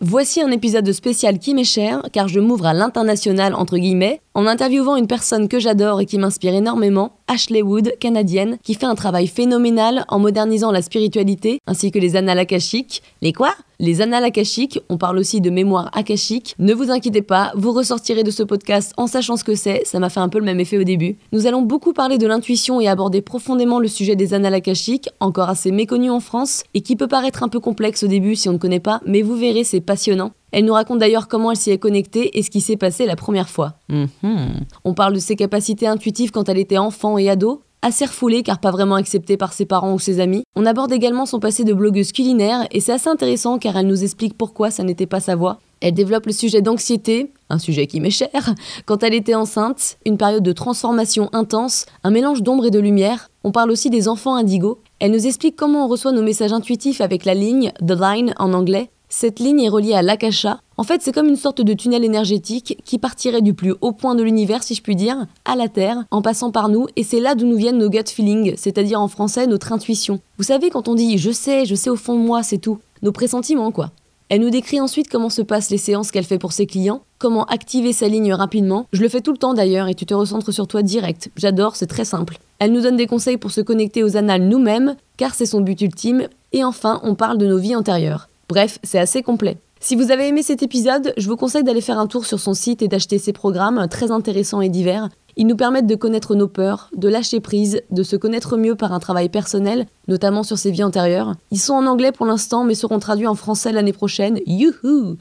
voici un épisode spécial qui m'est cher car je m'ouvre à l'international entre guillemets en interviewant une personne que j'adore et qui m'inspire énormément, Ashley Wood, canadienne, qui fait un travail phénoménal en modernisant la spiritualité ainsi que les annales akashiques. Les quoi? Les annales akashiques, on parle aussi de mémoire akashique. Ne vous inquiétez pas, vous ressortirez de ce podcast en sachant ce que c'est, ça m'a fait un peu le même effet au début. Nous allons beaucoup parler de l'intuition et aborder profondément le sujet des annales akashiques, encore assez méconnu en France et qui peut paraître un peu complexe au début si on ne connaît pas, mais vous verrez, c'est passionnant. Elle nous raconte d'ailleurs comment elle s'y est connectée et ce qui s'est passé la première fois. Mhm. On parle de ses capacités intuitives quand elle était enfant et ado, assez refoulée car pas vraiment acceptée par ses parents ou ses amis. On aborde également son passé de blogueuse culinaire et c'est assez intéressant car elle nous explique pourquoi ça n'était pas sa voie. Elle développe le sujet d'anxiété, un sujet qui m'est cher, quand elle était enceinte, une période de transformation intense, un mélange d'ombre et de lumière. On parle aussi des enfants indigos. Elle nous explique comment on reçoit nos messages intuitifs avec la ligne, the line en anglais, cette ligne est reliée à l'akasha. En fait, c'est comme une sorte de tunnel énergétique qui partirait du plus haut point de l'univers, si je puis dire, à la Terre, en passant par nous, et c'est là d'où nous viennent nos gut feelings, c'est-à-dire en français notre intuition. Vous savez, quand on dit je sais, je sais au fond de moi, c'est tout. Nos pressentiments, quoi. Elle nous décrit ensuite comment se passent les séances qu'elle fait pour ses clients, comment activer sa ligne rapidement. Je le fais tout le temps d'ailleurs et tu te recentres sur toi direct. J'adore, c'est très simple. Elle nous donne des conseils pour se connecter aux annales nous-mêmes, car c'est son but ultime. Et enfin, on parle de nos vies antérieures. Bref, c'est assez complet. Si vous avez aimé cet épisode, je vous conseille d'aller faire un tour sur son site et d'acheter ses programmes très intéressants et divers. Ils nous permettent de connaître nos peurs, de lâcher prise, de se connaître mieux par un travail personnel, notamment sur ses vies antérieures. Ils sont en anglais pour l'instant, mais seront traduits en français l'année prochaine. Youhou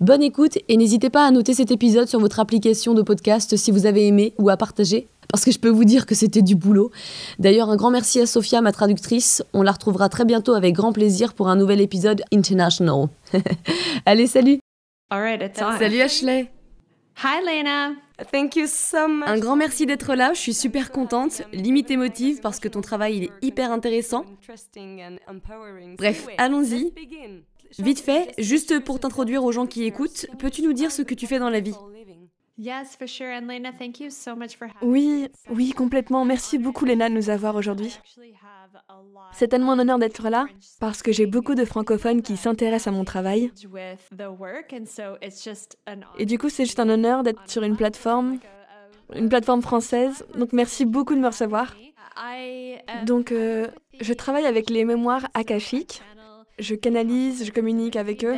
Bonne écoute et n'hésitez pas à noter cet épisode sur votre application de podcast si vous avez aimé ou à partager parce que je peux vous dire que c'était du boulot. D'ailleurs, un grand merci à Sophia, ma traductrice. On la retrouvera très bientôt avec grand plaisir pour un nouvel épisode International. Allez, salut Salut Ashley Hi Lena Thank you so much. Un grand merci d'être là, je suis super contente, limite émotive parce que ton travail il est hyper intéressant. Bref, allons-y. Vite fait, juste pour t'introduire aux gens qui écoutent, peux-tu nous dire ce que tu fais dans la vie? Oui, oui, complètement. Merci beaucoup, Lena, de nous avoir aujourd'hui. C'est tellement un honneur d'être là parce que j'ai beaucoup de francophones qui s'intéressent à mon travail. Et du coup, c'est juste un honneur d'être sur une plateforme, une plateforme française. Donc, merci beaucoup de me recevoir. Donc, euh, je travaille avec les mémoires akashiques. Je canalise, je communique avec eux.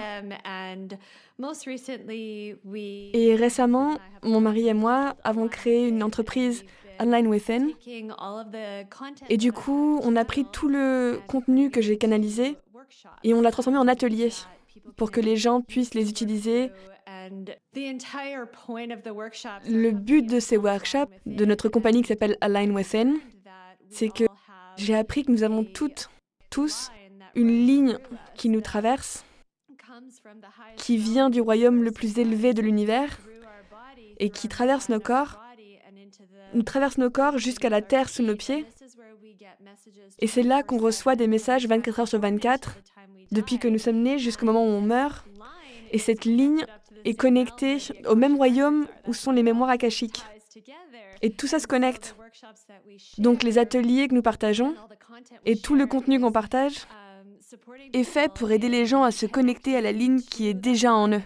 Et récemment, mon mari et moi avons créé une entreprise Online Within. Et du coup, on a pris tout le contenu que j'ai canalisé et on l'a transformé en atelier pour que les gens puissent les utiliser. Le but de ces workshops, de notre compagnie qui s'appelle Align Within, c'est que j'ai appris que nous avons toutes, tous, une ligne qui nous traverse qui vient du royaume le plus élevé de l'univers et qui traverse nos corps, nous traverse nos corps jusqu'à la terre sous nos pieds. Et c'est là qu'on reçoit des messages 24 heures sur 24, depuis que nous sommes nés jusqu'au moment où on meurt. Et cette ligne est connectée au même royaume où sont les mémoires akashiques. Et tout ça se connecte. Donc les ateliers que nous partageons et tout le contenu qu'on partage est fait pour aider les gens à se connecter à la ligne qui est déjà en eux,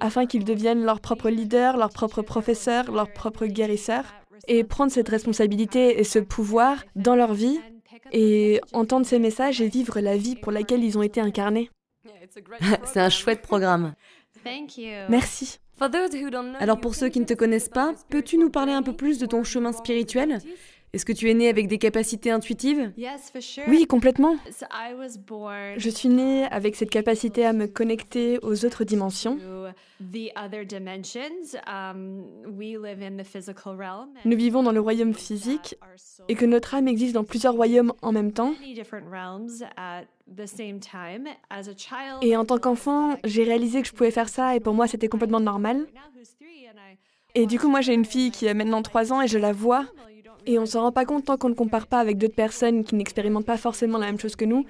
afin qu'ils deviennent leur propre leader, leur propre professeur, leur propre guérisseur, et prendre cette responsabilité et ce pouvoir dans leur vie, et entendre ces messages et vivre la vie pour laquelle ils ont été incarnés. C'est un chouette programme. Merci. Alors pour ceux qui ne te connaissent pas, peux-tu nous parler un peu plus de ton chemin spirituel? Est-ce que tu es née avec des capacités intuitives Oui, complètement. Je suis née avec cette capacité à me connecter aux autres dimensions. Um, Nous vivons dans le royaume physique et que notre âme existe dans plusieurs royaumes en même temps. Et en tant qu'enfant, j'ai réalisé que je pouvais faire ça et pour moi c'était complètement normal. Et du coup, moi j'ai une fille qui a maintenant 3 ans et je la vois et on s'en rend pas compte tant qu'on ne compare pas avec d'autres personnes qui n'expérimentent pas forcément la même chose que nous.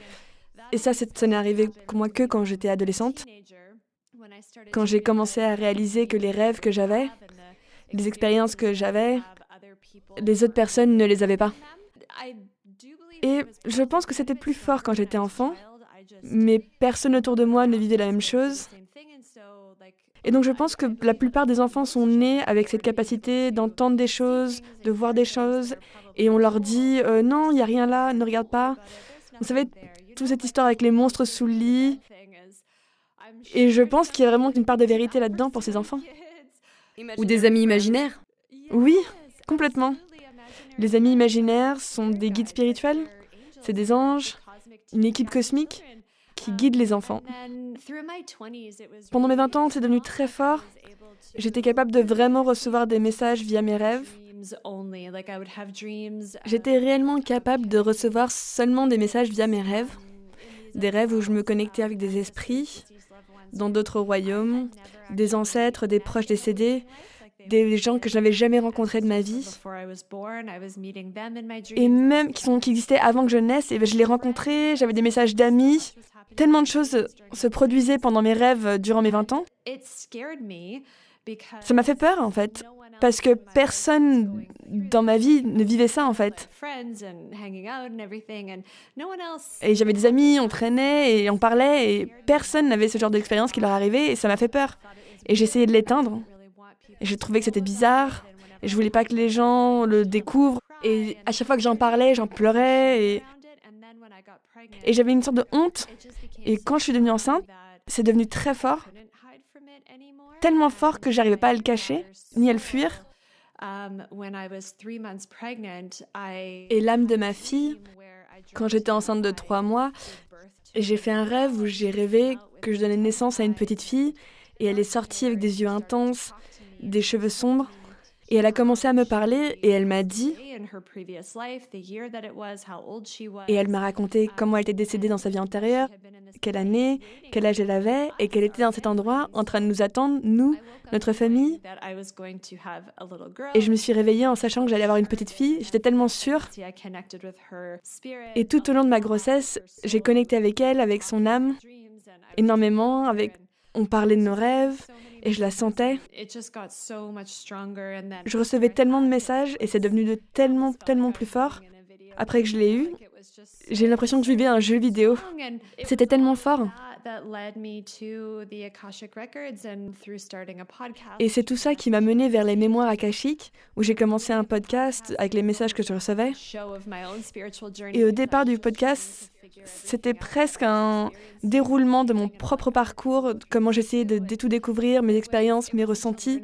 Et ça, ça n'est arrivé moi que quand j'étais adolescente. Quand j'ai commencé à réaliser que les rêves que j'avais, les expériences que j'avais, les autres personnes ne les avaient pas. Et je pense que c'était plus fort quand j'étais enfant, mais personne autour de moi ne vivait la même chose. Et donc je pense que la plupart des enfants sont nés avec cette capacité d'entendre des choses, de voir des choses, et on leur dit euh, non, il n'y a rien là, ne regarde pas. Vous savez, toute cette histoire avec les monstres sous le lit. Et je pense qu'il y a vraiment une part de vérité là-dedans pour ces enfants. Ou des amis imaginaires Oui, complètement. Les amis imaginaires sont des guides spirituels, c'est des anges, une équipe cosmique qui guide les enfants. Pendant mes 20 ans, c'est devenu très fort. J'étais capable de vraiment recevoir des messages via mes rêves. J'étais réellement capable de recevoir seulement des messages via mes rêves. Des rêves où je me connectais avec des esprits dans d'autres royaumes, des ancêtres, des proches décédés, des gens que je n'avais jamais rencontrés de ma vie. Et même qui, sont, qui existaient avant que je naisse, et ben, je les rencontrais, j'avais des messages d'amis. Tellement de choses se produisaient pendant mes rêves durant mes 20 ans. Ça m'a fait peur en fait, parce que personne dans ma vie ne vivait ça en fait. Et j'avais des amis, on traînait et on parlait et personne n'avait ce genre d'expérience qui leur arrivait et ça m'a fait peur. Et j'essayais de l'éteindre. Et je trouvais que c'était bizarre. Et je voulais pas que les gens le découvrent. Et à chaque fois que j'en parlais, j'en pleurais. Et, et j'avais une sorte de honte. Et quand je suis devenue enceinte, c'est devenu très fort. Tellement fort que j'arrivais pas à le cacher, ni à le fuir. Et l'âme de ma fille, quand j'étais enceinte de trois mois, j'ai fait un rêve où j'ai rêvé que je donnais naissance à une petite fille et elle est sortie avec des yeux intenses, des cheveux sombres. Et elle a commencé à me parler et elle m'a dit, et elle m'a raconté comment elle était décédée dans sa vie antérieure, quelle année, quel âge elle avait, et qu'elle était dans cet endroit en train de nous attendre, nous, notre famille. Et je me suis réveillée en sachant que j'allais avoir une petite fille, j'étais tellement sûre. Et tout au long de ma grossesse, j'ai connecté avec elle, avec son âme, énormément, avec... On parlait de nos rêves, et je la sentais. Je recevais tellement de messages et c'est devenu de tellement, tellement plus fort. Après que je l'ai eu, j'ai l'impression que je vivais un jeu vidéo. C'était tellement fort. Et c'est tout ça qui m'a mené vers les mémoires akashiques, où j'ai commencé un podcast avec les messages que je recevais. Et au départ du podcast, c'était presque un déroulement de mon propre parcours, comment j'essayais de, tout découvrir, mes expériences, mes ressentis.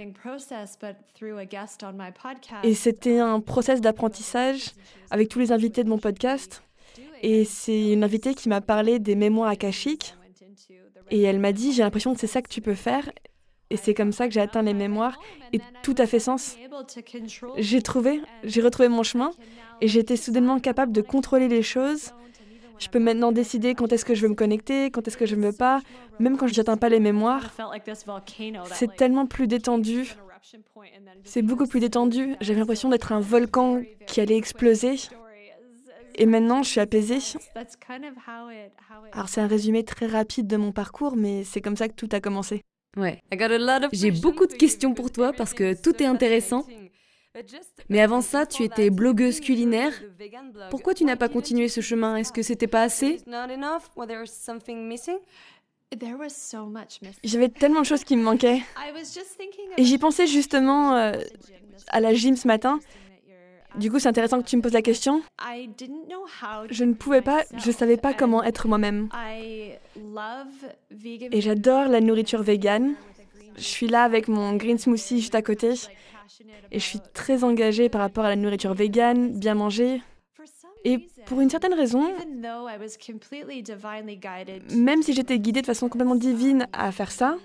Et c'était un process d'apprentissage avec tous les invités de mon podcast. Et c'est une invitée qui m'a parlé des mémoires akashiques. Et elle m'a dit, j'ai l'impression que c'est ça que tu peux faire. Et c'est comme ça que j'ai atteint les mémoires. Et tout a fait sens. J'ai trouvé, j'ai retrouvé mon chemin. Et j'étais soudainement capable de contrôler les choses je peux maintenant décider quand est-ce que je veux me connecter, quand est-ce que je ne veux pas, même quand je n'atteins pas les mémoires. C'est tellement plus détendu. C'est beaucoup plus détendu. J'avais l'impression d'être un volcan qui allait exploser. Et maintenant, je suis apaisée. Alors, c'est un résumé très rapide de mon parcours, mais c'est comme ça que tout a commencé. Ouais. J'ai beaucoup de questions pour toi parce que tout est intéressant. Mais avant ça, tu étais blogueuse culinaire. Pourquoi tu n'as pas continué ce chemin? Est-ce que c'était pas assez? J'avais tellement de choses qui me manquaient. Et j'y pensais justement euh, à la gym ce matin. Du coup, c'est intéressant que tu me poses la question. Je ne pouvais pas, je ne savais pas comment être moi-même. Et j'adore la nourriture végane. Je suis là avec mon green smoothie juste à côté Et je suis très engagée par rapport à la nourriture végane, bien manger. Et pour une certaine raison, même si j'étais guidée de façon complètement divine à faire ça,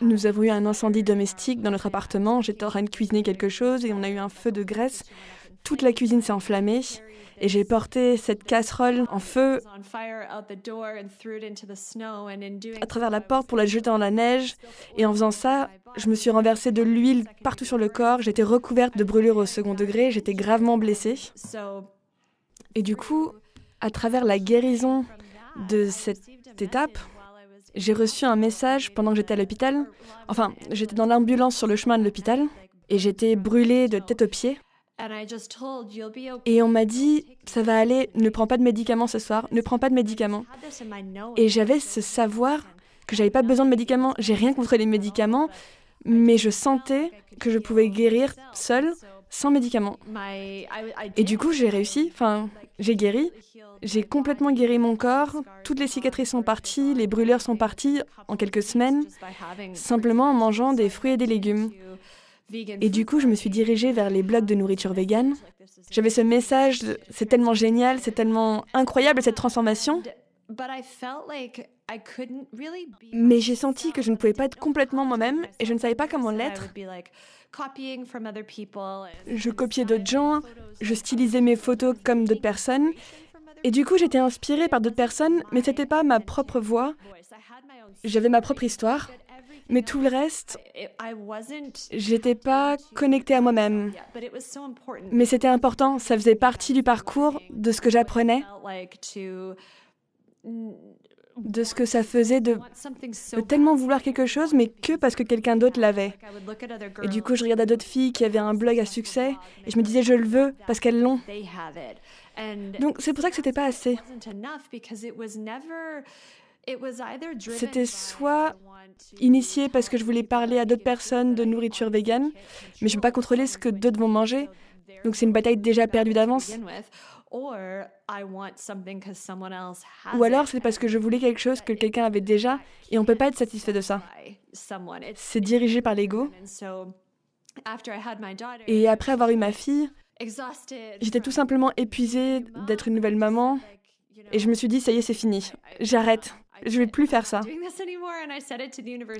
nous avons eu un incendie domestique dans notre appartement. J'étais en train de cuisiner quelque chose et on a eu un feu de graisse. Toute la cuisine s'est enflammée et j'ai porté cette casserole en feu à travers la porte pour la jeter dans la neige. Et en faisant ça, je me suis renversé de l'huile partout sur le corps. J'étais recouverte de brûlures au second degré. J'étais gravement blessée. Et du coup, à travers la guérison de cette étape, j'ai reçu un message pendant que j'étais à l'hôpital. Enfin, j'étais dans l'ambulance sur le chemin de l'hôpital et j'étais brûlée de tête aux pieds. Et on m'a dit, ça va aller, ne prends pas de médicaments ce soir, ne prends pas de médicaments. Et j'avais ce savoir que j'avais pas besoin de médicaments. J'ai rien contre les médicaments, mais je sentais que je pouvais guérir seule, sans médicaments. Et du coup, j'ai réussi, enfin, j'ai guéri. J'ai complètement guéri mon corps, toutes les cicatrices sont parties, les brûlures sont parties en quelques semaines, simplement en mangeant des fruits et des légumes. Et du coup, je me suis dirigée vers les blogs de nourriture végane. J'avais ce message, c'est tellement génial, c'est tellement incroyable cette transformation. Mais j'ai senti que je ne pouvais pas être complètement moi-même et je ne savais pas comment l'être. Je copiais d'autres gens, je stylisais mes photos comme d'autres personnes. Et du coup, j'étais inspirée par d'autres personnes, mais ce n'était pas ma propre voix. J'avais ma propre histoire. Mais tout le reste, j'étais pas connectée à moi-même. Mais c'était important, ça faisait partie du parcours, de ce que j'apprenais, de ce que ça faisait de, tellement vouloir quelque chose, mais que parce que quelqu'un d'autre l'avait. Et du coup, je regardais d'autres filles qui avaient un blog à succès, et je me disais, je le veux, parce qu'elles l'ont. Donc c'est pour ça que c'était pas assez. C'était soit initié parce que je voulais parler à d'autres personnes de nourriture végane, mais je ne peux pas contrôler ce que d'autres vont manger. Donc c'est une bataille déjà perdue d'avance. Ou alors c'est parce que je voulais quelque chose que quelqu'un avait déjà et on ne peut pas être satisfait de ça. C'est dirigé par l'ego. Et après avoir eu ma fille, j'étais tout simplement épuisée d'être une nouvelle maman et je me suis dit, ça y est, c'est fini. J'arrête. Je vais plus faire ça.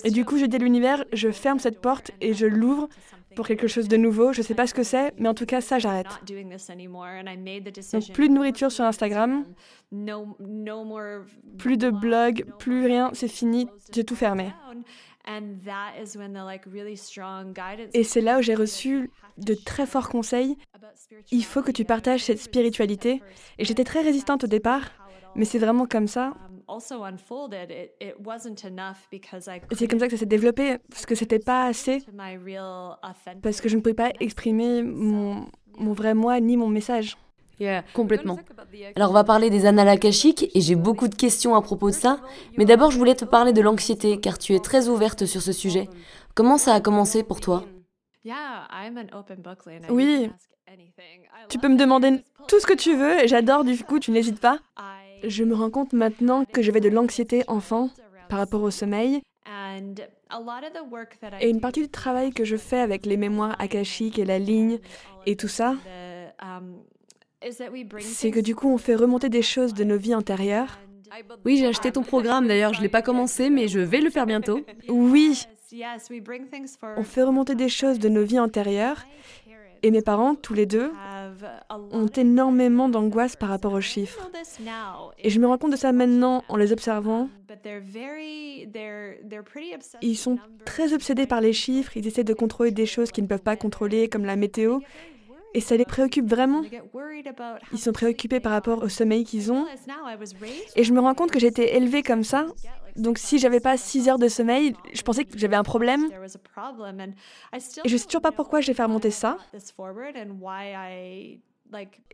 Et du coup, je dis à l'univers, je ferme cette porte et je l'ouvre pour quelque chose de nouveau. Je sais pas ce que c'est, mais en tout cas, ça, j'arrête. Donc, plus de nourriture sur Instagram, plus de blog, plus rien, c'est fini, j'ai tout fermé. Et c'est là où j'ai reçu de très forts conseils. Il faut que tu partages cette spiritualité. Et j'étais très résistante au départ, mais c'est vraiment comme ça. Um, c'est comme ça que ça s'est développé, parce que c'était pas assez, parce que je ne pouvais pas exprimer mon, mon vrai moi ni mon message. Complètement. Alors on va parler des annales akashiques et j'ai beaucoup de questions à propos de ça, mais d'abord je voulais te parler de l'anxiété car tu es très ouverte sur ce sujet. Comment ça a commencé pour toi? Oui. Tu peux me demander tout ce que tu veux et j'adore du coup, tu n'hésites pas. Je me rends compte maintenant que j'avais de l'anxiété enfant par rapport au sommeil. Et une partie du travail que je fais avec les mémoires akashiques et la ligne et tout ça, c'est que du coup on fait remonter des choses de nos vies antérieures. Oui, j'ai acheté ton programme d'ailleurs, je ne l'ai pas commencé, mais je vais le faire bientôt. Oui, on fait remonter des choses de nos vies antérieures et mes parents, tous les deux, ont énormément d'angoisse par rapport aux chiffres. Et je me rends compte de ça maintenant en les observant. Ils sont très obsédés par les chiffres, ils essaient de contrôler des choses qu'ils ne peuvent pas contrôler, comme la météo. Et ça les préoccupe vraiment. Ils sont préoccupés par rapport au sommeil qu'ils ont. Et je me rends compte que j'ai été élevée comme ça. Donc si j'avais pas 6 heures de sommeil, je pensais que j'avais un problème. Et je sais toujours pas pourquoi j'ai fait remonter ça.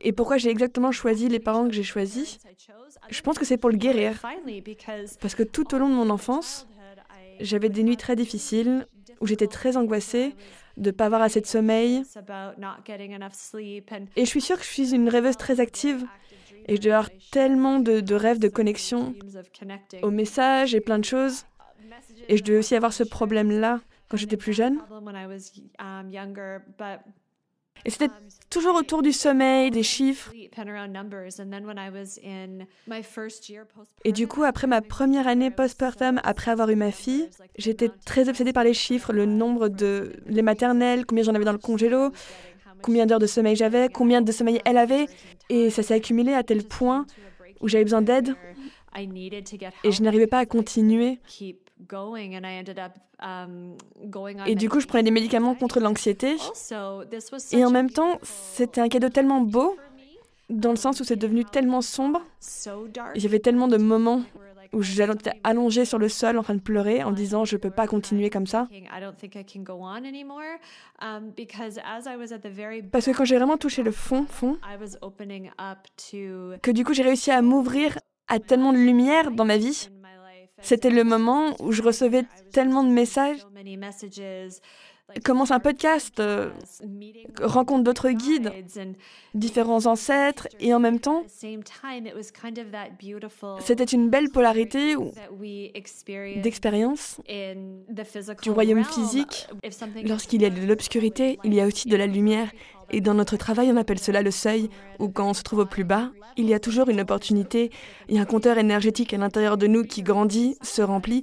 Et pourquoi j'ai exactement choisi les parents que j'ai choisis. Je pense que c'est pour le guérir. Parce que tout au long de mon enfance, j'avais des nuits très difficiles où j'étais très angoissée de ne pas avoir assez de sommeil. Et je suis sûre que je suis une rêveuse très active et je dois avoir tellement de, rêves de connexion aux messages et plein de choses. Et je dois aussi avoir ce problème-là quand j'étais plus jeune. Et c'était toujours autour du sommeil, des chiffres. Et du coup, après ma première année postpartum, après avoir eu ma fille, j'étais très obsédée par les chiffres, le nombre de les maternelles, combien j'en avais dans le congélo, combien d'heures de sommeil j'avais, combien de sommeil elle avait. Et ça s'est accumulé à tel point où j'avais besoin d'aide et je n'arrivais pas à continuer. Um, et du coup, je prenais des médicaments contre l'anxiété. Et en même temps, c'était un cadeau tellement beau, dans le sens où c'est devenu tellement sombre. Avait tellement de moments où j'étais allongée sur le sol en train de pleurer en disant je peux pas continuer comme ça. Um, Parce que quand j'ai vraiment touché le fond, fond, que du coup j'ai réussi à m'ouvrir à tellement de lumière dans ma vie, c'était le moment où je recevais tellement de messages. Commence un podcast, euh, rencontre d'autres guides, différents ancêtres, et en même temps, c'était une belle polarité d'expérience du royaume physique. Lorsqu'il y a de l'obscurité, il y a aussi de la lumière. Et dans notre travail, on appelle cela le seuil, où quand on se trouve au plus bas, il y a toujours une opportunité, il y a un compteur énergétique à l'intérieur de nous qui grandit, se remplit,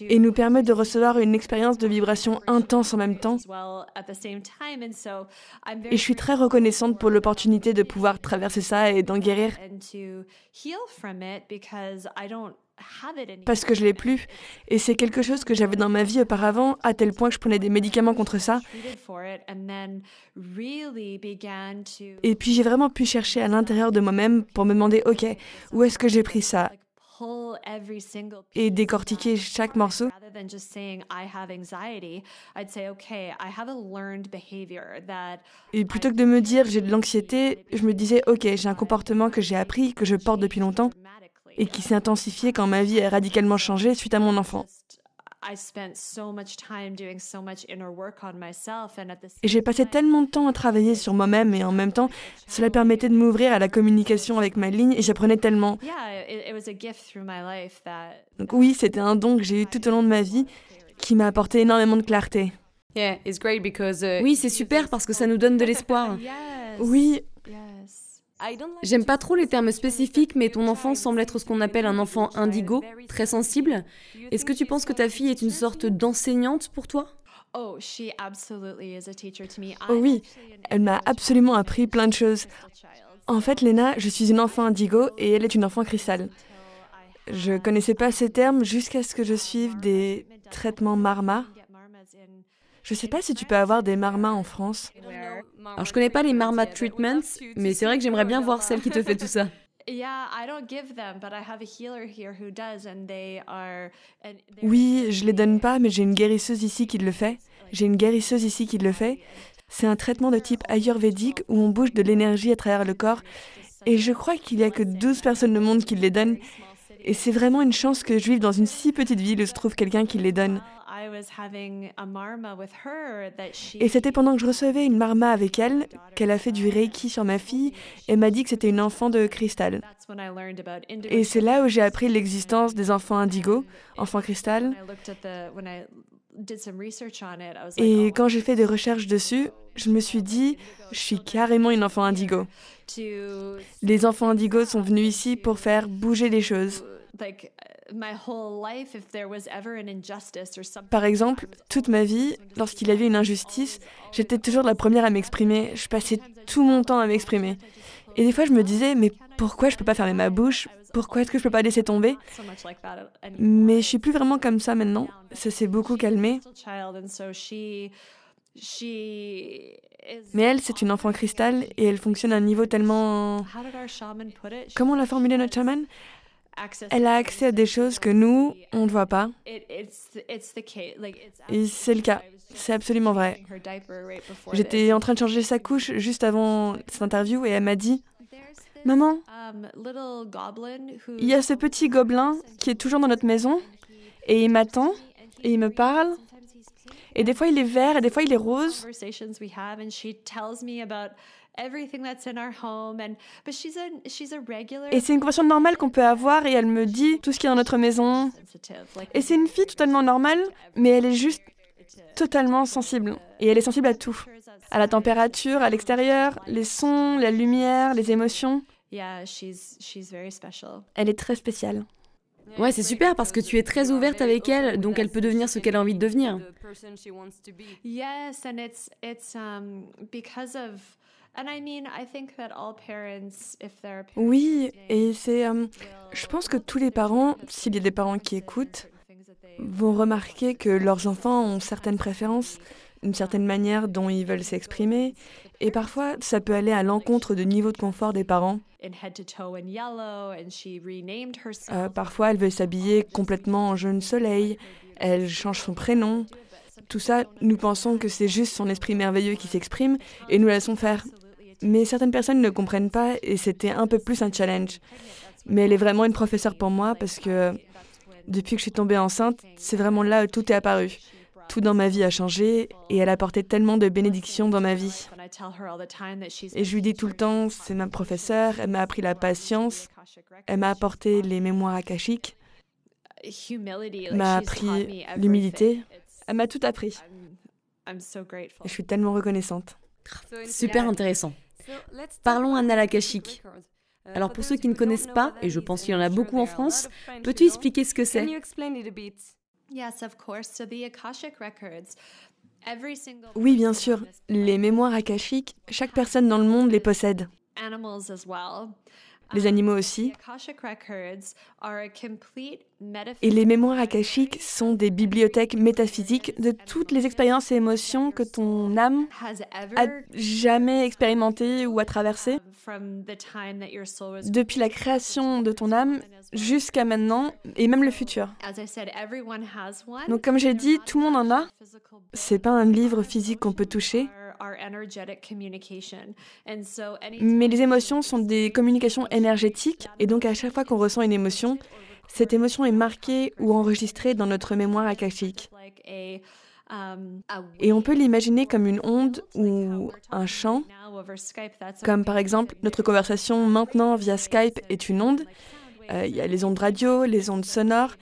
et nous permet de recevoir une expérience de vibration intense en même temps. Et je suis très reconnaissante pour l'opportunité de pouvoir traverser ça et d'en guérir parce que je l'ai plus. Et c'est quelque chose que j'avais dans ma vie auparavant, à tel point que je prenais des médicaments contre ça. Et puis j'ai vraiment pu chercher à l'intérieur de moi-même pour me demander, ok, où est-ce que j'ai pris ça? Et décortiquer chaque morceau. Et plutôt que de me dire j'ai de l'anxiété, je me disais ok, j'ai un comportement que j'ai appris, que je porte depuis longtemps et qui s'est intensifié quand ma vie a radicalement changé suite à mon enfant. Et j'ai passé tellement de temps à travailler sur moi-même et en même temps, cela permettait de m'ouvrir à la communication avec ma ligne et j'apprenais tellement. Donc oui, c'était un don que j'ai eu tout au long de ma vie qui m'a apporté énormément de clarté. Uh, oui, c'est super parce que ça nous donne de l'espoir. Oui, J'aime pas trop les termes spécifiques, mais ton enfant semble être ce qu'on appelle un enfant indigo, très sensible. Est-ce que tu penses que ta fille est une sorte d'enseignante pour toi? Oh oui, elle m'a absolument appris plein de choses. En fait, Lena, je suis une enfant indigo et elle est une enfant cristal. Je connaissais pas ces termes jusqu'à ce que je suive des traitements marma. Je sais pas si tu peux avoir des marmas en France. Alors, je connais pas les Marma Treatments, mais c'est vrai que j'aimerais bien voir celle qui te fait tout ça. Oui, je les donne pas, mais j'ai une guérisseuse ici qui le fait. J'ai une guérisseuse ici qui le fait. C'est un traitement de type ayurvédique où on bouge de l'énergie à travers le corps. Et je crois qu'il y a que 12 personnes au monde qui les donnent. Et c'est vraiment une chance que je vive dans une si petite ville où se trouve quelqu'un qui les donne. Et c'était pendant que je recevais une marma avec elle qu'elle a fait du reiki sur ma fille et m'a dit que c'était une enfant de cristal. Et c'est là où j'ai appris l'existence des enfants indigo, enfants cristal. Et oh, quand j'ai fait des recherches dessus, je me suis dit, je suis carrément une enfant indigo. Les enfants indigo sont venus ici pour faire bouger les choses. Par exemple, toute ma vie, lorsqu'il y avait une injustice, j'étais toujours la première à m'exprimer. Je passais tout mon temps à m'exprimer. Et des fois, je me disais, mais pourquoi je peux pas fermer ma bouche? Pourquoi est-ce que je peux pas laisser tomber? Mais je suis plus vraiment comme ça maintenant. Ça s'est beaucoup calmé. Mais elle, c'est une enfant cristal et elle fonctionne à un niveau tellement... Comment l'a formulé notre chaman elle a accès à des choses que nous, on ne voit pas. Et c'est le cas. C'est absolument vrai. J'étais en train de changer sa couche juste avant cette interview et elle m'a dit Maman, um, il y a ce petit gobelin qui est toujours dans notre maison et il m'attend et il me parle. Et des fois il est vert et des fois il est rose. Et c'est une conversation normale qu'on peut avoir et elle me dit tout ce qui est dans notre maison. Et c'est une fille totalement normale, mais elle est juste totalement sensible. Et elle est sensible à tout. À la température, à l'extérieur, les sons, la lumière, les émotions. Elle est très spéciale. Ouais, c'est super parce que tu es très ouverte avec elle, donc elle peut devenir ce qu'elle a envie de devenir. Oui, et c'est. Euh, je pense que tous les parents, s'il y a des parents qui écoutent, vont remarquer que leurs enfants ont certaines préférences, une certaine manière dont ils veulent s'exprimer, et parfois ça peut aller à l'encontre du niveau de confort des parents. Euh, parfois elle veut s'habiller complètement en jaune soleil, elle change son prénom. Tout ça, nous pensons que c'est juste son esprit merveilleux qui s'exprime et nous la laissons faire. Mais certaines personnes ne comprennent pas et c'était un peu plus un challenge. Mais elle est vraiment une professeure pour moi parce que depuis que je suis tombée enceinte, c'est vraiment là où tout est apparu. Tout dans ma vie a changé et elle a apporté tellement de bénédictions dans ma vie. Et je lui dis tout le temps, c'est ma professeure, elle m'a appris la patience, elle m'a apporté les mémoires akashiques, m'a appris l'humilité, elle m'a tout appris. Et je suis tellement reconnaissante. Super intéressant. Parlons un akashique. Alors pour ceux qui ne connaissent pas, et je pense qu'il y en a beaucoup en France, peux-tu expliquer ce que c'est? Oui, bien sûr. Les mémoires akashiques, chaque personne dans le monde les possède. Les animaux aussi. Et les mémoires akashiques sont des bibliothèques métaphysiques de toutes les expériences et émotions que ton âme a jamais expérimentées ou a traversées. Depuis la création de ton âme jusqu'à maintenant et même le futur. Donc comme j'ai dit, tout le monde en a. C'est pas un livre physique qu'on peut toucher. Mais les émotions sont des communications énergétiques et donc à chaque fois qu'on ressent une émotion, cette émotion est marquée ou enregistrée dans notre mémoire akashique. Um, et on peut l'imaginer comme une onde ou un chant, comme par exemple notre conversation maintenant via Skype est une onde. Euh, il y a les ondes radio, les ondes sonores,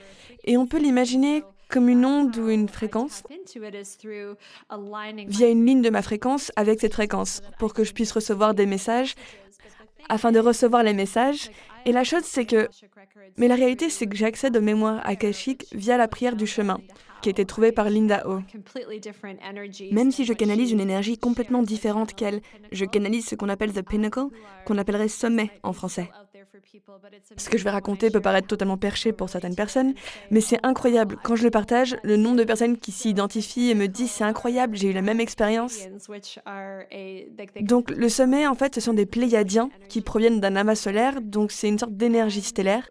et on peut l'imaginer comme une onde ou une fréquence via une ligne de ma fréquence avec cette fréquence pour que je puisse recevoir des messages afin de recevoir les messages. Et la chose, c'est que... Mais la réalité, c'est que j'accède aux mémoires akashiques via la prière du chemin qui a été trouvée par Linda Ho. Même si je canalise une énergie complètement différente qu'elle, je canalise ce qu'on appelle the pinnacle, qu'on appellerait sommet en français. Ce que je vais raconter peut paraître totalement perché pour certaines personnes, mais c'est incroyable. Quand je le partage, le nombre de personnes qui s'y identifient et me disent c'est incroyable, j'ai eu la même expérience. Donc le sommet, en fait, ce sont des pléiadiens qui proviennent d'un amas solaire, donc c'est une sorte d'énergie stellaire.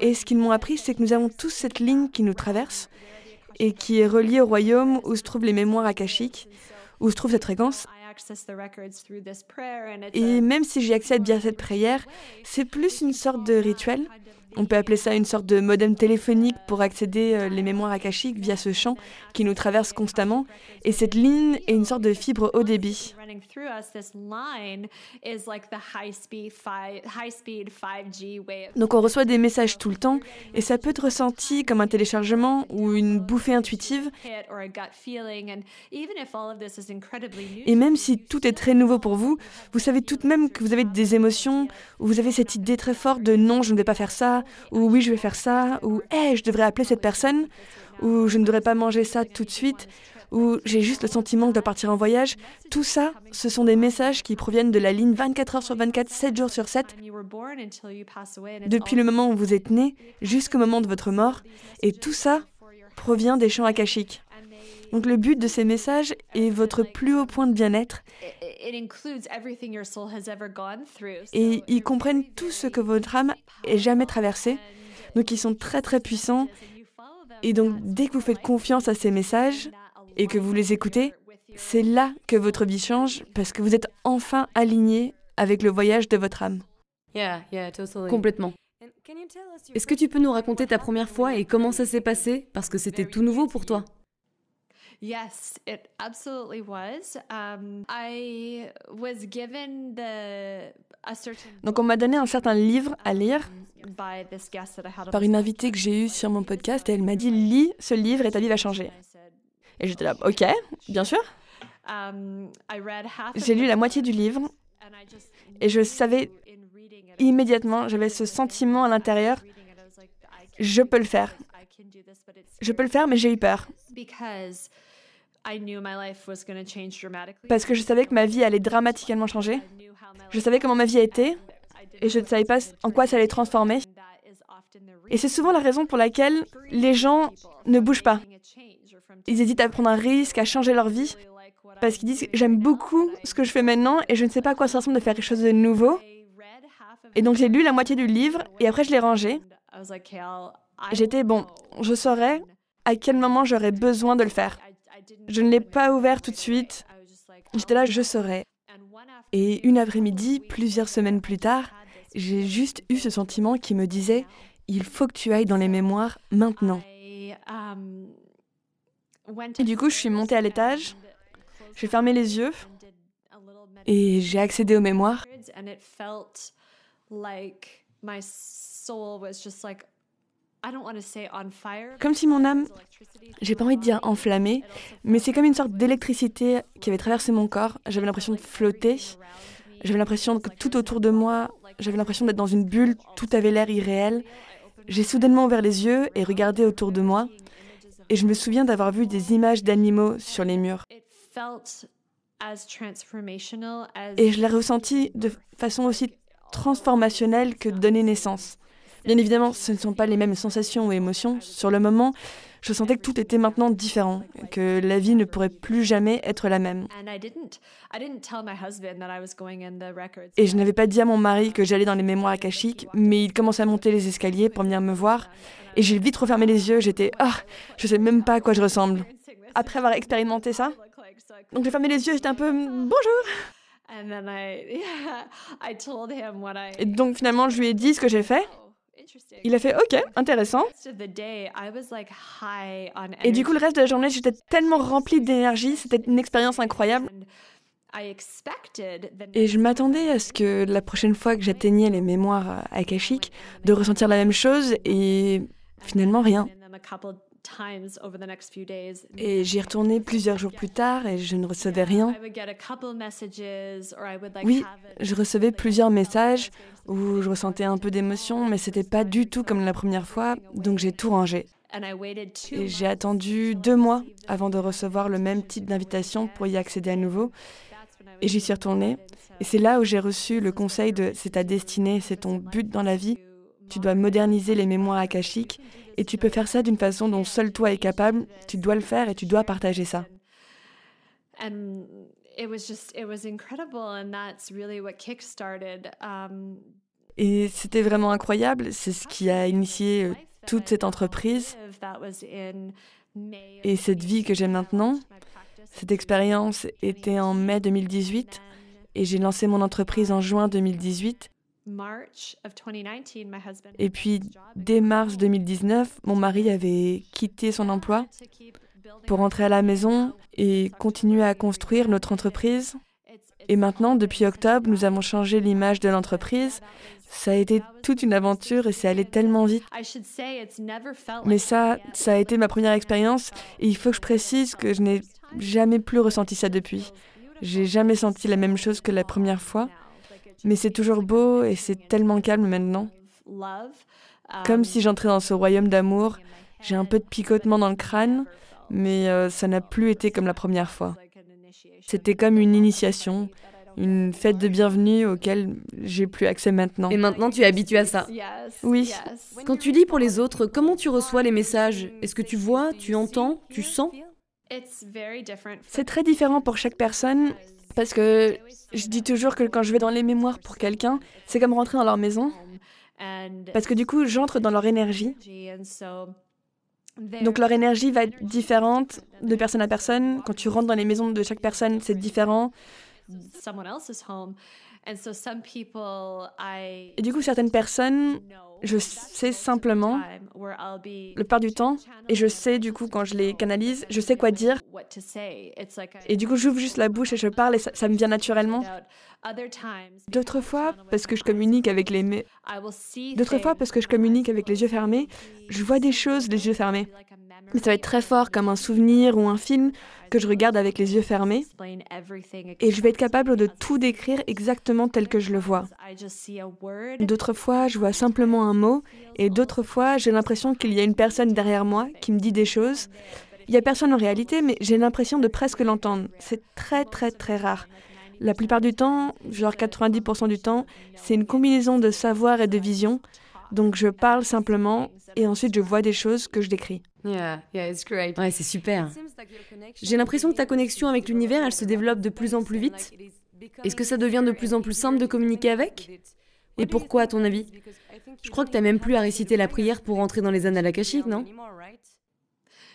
Et ce qu'ils m'ont appris, c'est que nous avons tous cette ligne qui nous traverse et qui est reliée au royaume où se trouvent les mémoires akashiques, où se trouve cette fréquence. Et même si j'y accède via cette prière, c'est plus une sorte de rituel. On peut appeler ça une sorte de modem téléphonique pour accéder euh, les mémoires akashiques via ce champ qui nous traverse constamment. Et cette ligne est une sorte de fibre haut débit. Donc on reçoit des messages tout le temps et ça peut être ressenti comme un téléchargement ou une bouffée intuitive. Et même si tout est très nouveau pour vous, vous savez tout de même que vous avez des émotions, ou vous avez cette idée très forte de non, je ne vais pas faire ça, ou oui, je vais faire ça, ou hé, je devrais appeler cette personne, ou je ne devrais pas manger ça tout de suite, ou j'ai juste le sentiment de partir en voyage. Tout ça, ce sont des messages qui proviennent de la ligne 24 heures sur 24, 7 jours sur 7, depuis le moment où vous êtes né jusqu'au moment de votre mort, et tout ça provient des champs akashiques. Donc le but de ces messages est votre plus haut point de bien-être. Et ils comprennent tout ce que votre âme ait jamais traversé. Donc ils sont très très puissants. Et donc dès que vous faites confiance à ces messages et que vous les écoutez, c'est là que votre vie change parce que vous êtes enfin aligné avec le voyage de votre âme. Complètement. Est-ce que tu peux nous raconter ta première fois et comment ça s'est passé? Parce que c'était tout nouveau pour toi. Yes, it absolutely was. Um, I was given the a certain Donc on m'a donné un certain livre à lire by this guest that I had on par une invitée que j'ai eue sur mon podcast et elle m'a dit lis ce livre et ta vie va changer. Et j'étais là, ok, bien sûr. um, J'ai lu la moitié du livre et je savais immédiatement, j'avais ce sentiment à l'intérieur, je peux le faire. Je peux le faire, mais j'ai eu peur. because Parce que je savais que ma vie allait dramatiquement changer. Je savais comment ma vie a été I didn't et je ne savais pas en quoi ça allait transformer. Et c'est souvent la raison pour laquelle les gens ne bougent pas. Ils hésitent à prendre un risque, à changer leur vie, parce qu'ils disent j'aime beaucoup ce que je fais maintenant et je ne sais pas à quoi ça ressemble de faire quelque chose de nouveau. Et donc j'ai lu la moitié du livre et après je l'ai rangé. J'étais bon, je saurais à quel moment j'aurais besoin de le faire. Je ne l'ai pas ouvert tout de suite. J'étais là, je saurais. Et une après-midi, plusieurs semaines plus tard, j'ai juste eu ce sentiment qui me disait il faut que tu ailles dans les mémoires maintenant. Et du coup, je suis montée à l'étage, j'ai fermé les yeux et j'ai accédé aux mémoires. Comme si mon âme, j'ai pas envie de dire enflammée, mais c'est comme une sorte d'électricité qui avait traversé mon corps. J'avais l'impression de flotter. J'avais l'impression que tout autour de moi, j'avais l'impression d'être dans une bulle, tout avait l'air irréel. J'ai soudainement ouvert les yeux et regardé autour de moi, et je me souviens d'avoir vu des images d'animaux sur les murs. Et je l'ai ressenti de façon aussi transformationnelle que donner naissance. Bien évidemment, ce ne sont pas les mêmes sensations ou émotions. Sur le moment, je sentais que tout était maintenant différent, que la vie ne pourrait plus jamais être la même. Et je n'avais pas dit à mon mari que j'allais dans les mémoires akashiques, mais il commençait à monter les escaliers pour venir me voir. Et j'ai vite refermé les yeux, j'étais « Ah, je sais même pas à quoi je ressemble ». Après avoir expérimenté ça, donc j'ai fermé les yeux, j'étais un peu « Bonjour And then I yeah, I told him what I ». Et donc finalement, je lui ai dit ce que j'ai fait. Il a fait « Ok, intéressant ». Et du coup, le reste de la journée, j'étais tellement remplie d'énergie, c'était une expérience incroyable. Et je m'attendais à ce que la prochaine fois que j'atteignais les mémoires euh, akashiques, de ressentir la même chose et finalement rien. In them a couple times over the next few days. Et j'y retournais plusieurs jours plus tard et je ne recevais rien. Oui, je recevais plusieurs messages où je ressentais un peu d'émotion, mais c'était pas du tout comme la première fois, donc j'ai tout rangé. Et j'ai attendu deux mois avant de recevoir le même type d'invitation pour y accéder à nouveau. Et j'y suis retournée. Et c'est là où j'ai reçu le conseil de c'est ta destinée, c'est ton but dans la vie. Tu dois moderniser les mémoires akashiques et tu peux faire ça d'une façon dont seul toi est capable. Tu dois le faire et tu dois partager ça. Et c'était vraiment incroyable. C'est ce qui a initié euh, toute cette entreprise et cette vie que j'ai maintenant. Cette expérience était en mai 2018 et j'ai lancé mon entreprise en juin 2018. March of 2019 my husband Et puis, dès mars 2019, mon mari avait quitté son emploi pour rentrer à la maison et continuer à construire notre entreprise. Et maintenant, depuis octobre, nous avons changé l'image de l'entreprise. Ça a été toute une aventure et c'est allé tellement vite. Mais ça, ça a été ma première expérience et il faut que je précise que je n'ai jamais plus ressenti ça depuis. J'ai jamais senti la même chose que la première fois, mais c'est toujours beau et c'est tellement calme maintenant. Comme si j'entrais dans ce royaume d'amour. J'ai un peu de picotement dans le crâne, mais euh, ça n'a plus été comme la première fois. C'était comme une initiation, une fête de bienvenue auquel j'ai plus accès maintenant. Et maintenant, tu es habitué à ça. Oui. Quand tu lis pour les autres, comment tu reçois les messages? Est-ce que tu vois, tu entends, tu sens? C'est très différent pour chaque personne parce que je dis toujours que quand je vais dans les mémoires pour quelqu'un, c'est comme rentrer dans leur maison parce que du coup, j'entre dans leur énergie. Donc leur énergie va être différente de personne à personne. Quand tu rentres dans les maisons de chaque personne, c'est différent. Someone else's home and so some people I Et du coup, certaines personnes, je sais simplement, le part du temps, et je sais du coup quand je les canalise, je sais quoi dire. what what to say. It's like I Et du coup, j'ouvre juste la bouche et je parle et ça, ça me vient naturellement. D'autres fois, parce que je communique avec les... D'autres fois, parce que je communique avec les yeux fermés, je vois des choses les yeux fermés. Mais ça va être très fort, comme un souvenir ou un film que je regarde avec les yeux fermés. Et je vais être capable de tout décrire exactement tel que je le vois. D'autres fois, je vois simplement un mot, et d'autres fois, j'ai l'impression qu'il y a une personne derrière moi qui me dit des choses. Il n'y a personne en réalité, mais j'ai l'impression de presque l'entendre. C'est très très très rare. La plupart du temps, genre 90% du temps, c'est une combinaison de savoir et de vision. Donc je parle simplement, et ensuite je vois des choses que je décris. Yeah, yeah, it's great. Ouais, c'est super. J'ai l'impression que ta connexion avec l'univers, elle se développe de plus en plus vite. Est-ce que ça devient de plus en plus simple de communiquer avec? Et pourquoi, à ton avis? Je crois que t'as même plus à réciter la prière pour entrer dans les annales akashiques, non?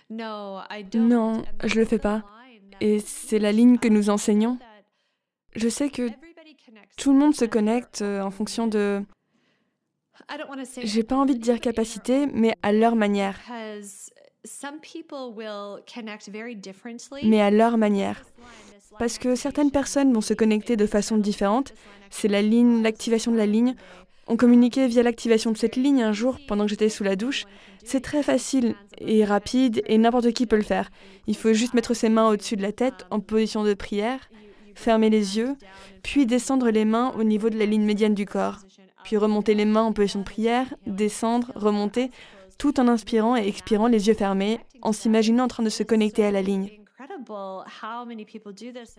No, I don't. Non, je le fais pas. Et c'est la ligne que nous enseignons. Je sais que tout le monde se connecte euh, en fonction de, I don't want to say j'ai pas envie de dire capacité, mais à leur manière. Mais à leur manière. Parce que certaines personnes vont se connecter de façon différente. C'est la ligne, l'activation de la ligne. On communiquait via l'activation de cette ligne un jour pendant que j'étais sous la douche. C'est très facile et rapide et n'importe qui peut le faire. Il faut juste mettre ses mains au-dessus de la tête en position de prière, fermer les yeux, puis descendre les mains au niveau de la ligne médiane du corps. Puis remonter les mains en position de prière, descendre, remonter, tout en inspirant et expirant les yeux fermés, en s'imaginant en train de se connecter à la ligne.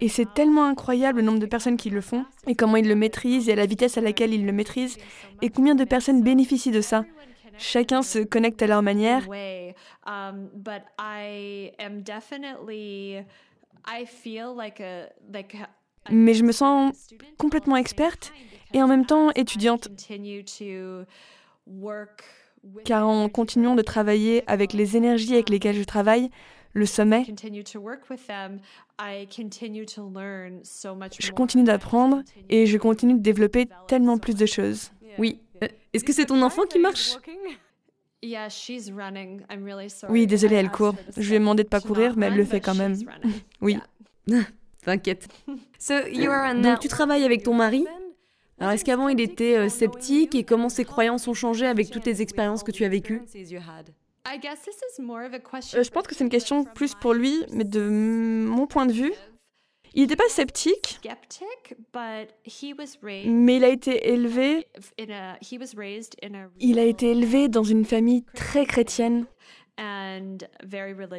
Et c'est tellement incroyable le nombre de personnes qui le font, et comment ils le maîtrisent, et à la vitesse à laquelle ils le maîtrisent, et combien de personnes bénéficient de ça. Chacun se connecte à leur manière, mais je me sens complètement experte, et en même temps étudiante, Continue to work with. car en continuant de travailler avec les énergies avec lesquelles je travaille, le sommet, Continue to work with them. I continue to learn so much je continue d'apprendre, et je continue de développer tellement plus de choses. Oui. Euh, Est-ce que c'est ton enfant qui marche? Yeah, she's running. I'm really sorry. Oui, désolée, elle court. Je lui ai demandé de pas to courir, mais elle le fait quand même. Oui. T'inquiète. Donc tu travailles avec ton mari Alors est-ce qu'avant il était euh, sceptique et comment ses croyances ont changé avec toutes les expériences que tu as vécues I guess this is more of a question. Euh, je pense que c'est une question plus pour lui, mais de mon point de vue, il n'était pas sceptique, mais il a été élevé, in a he was raised in a il a été élevé dans une famille très chrétienne.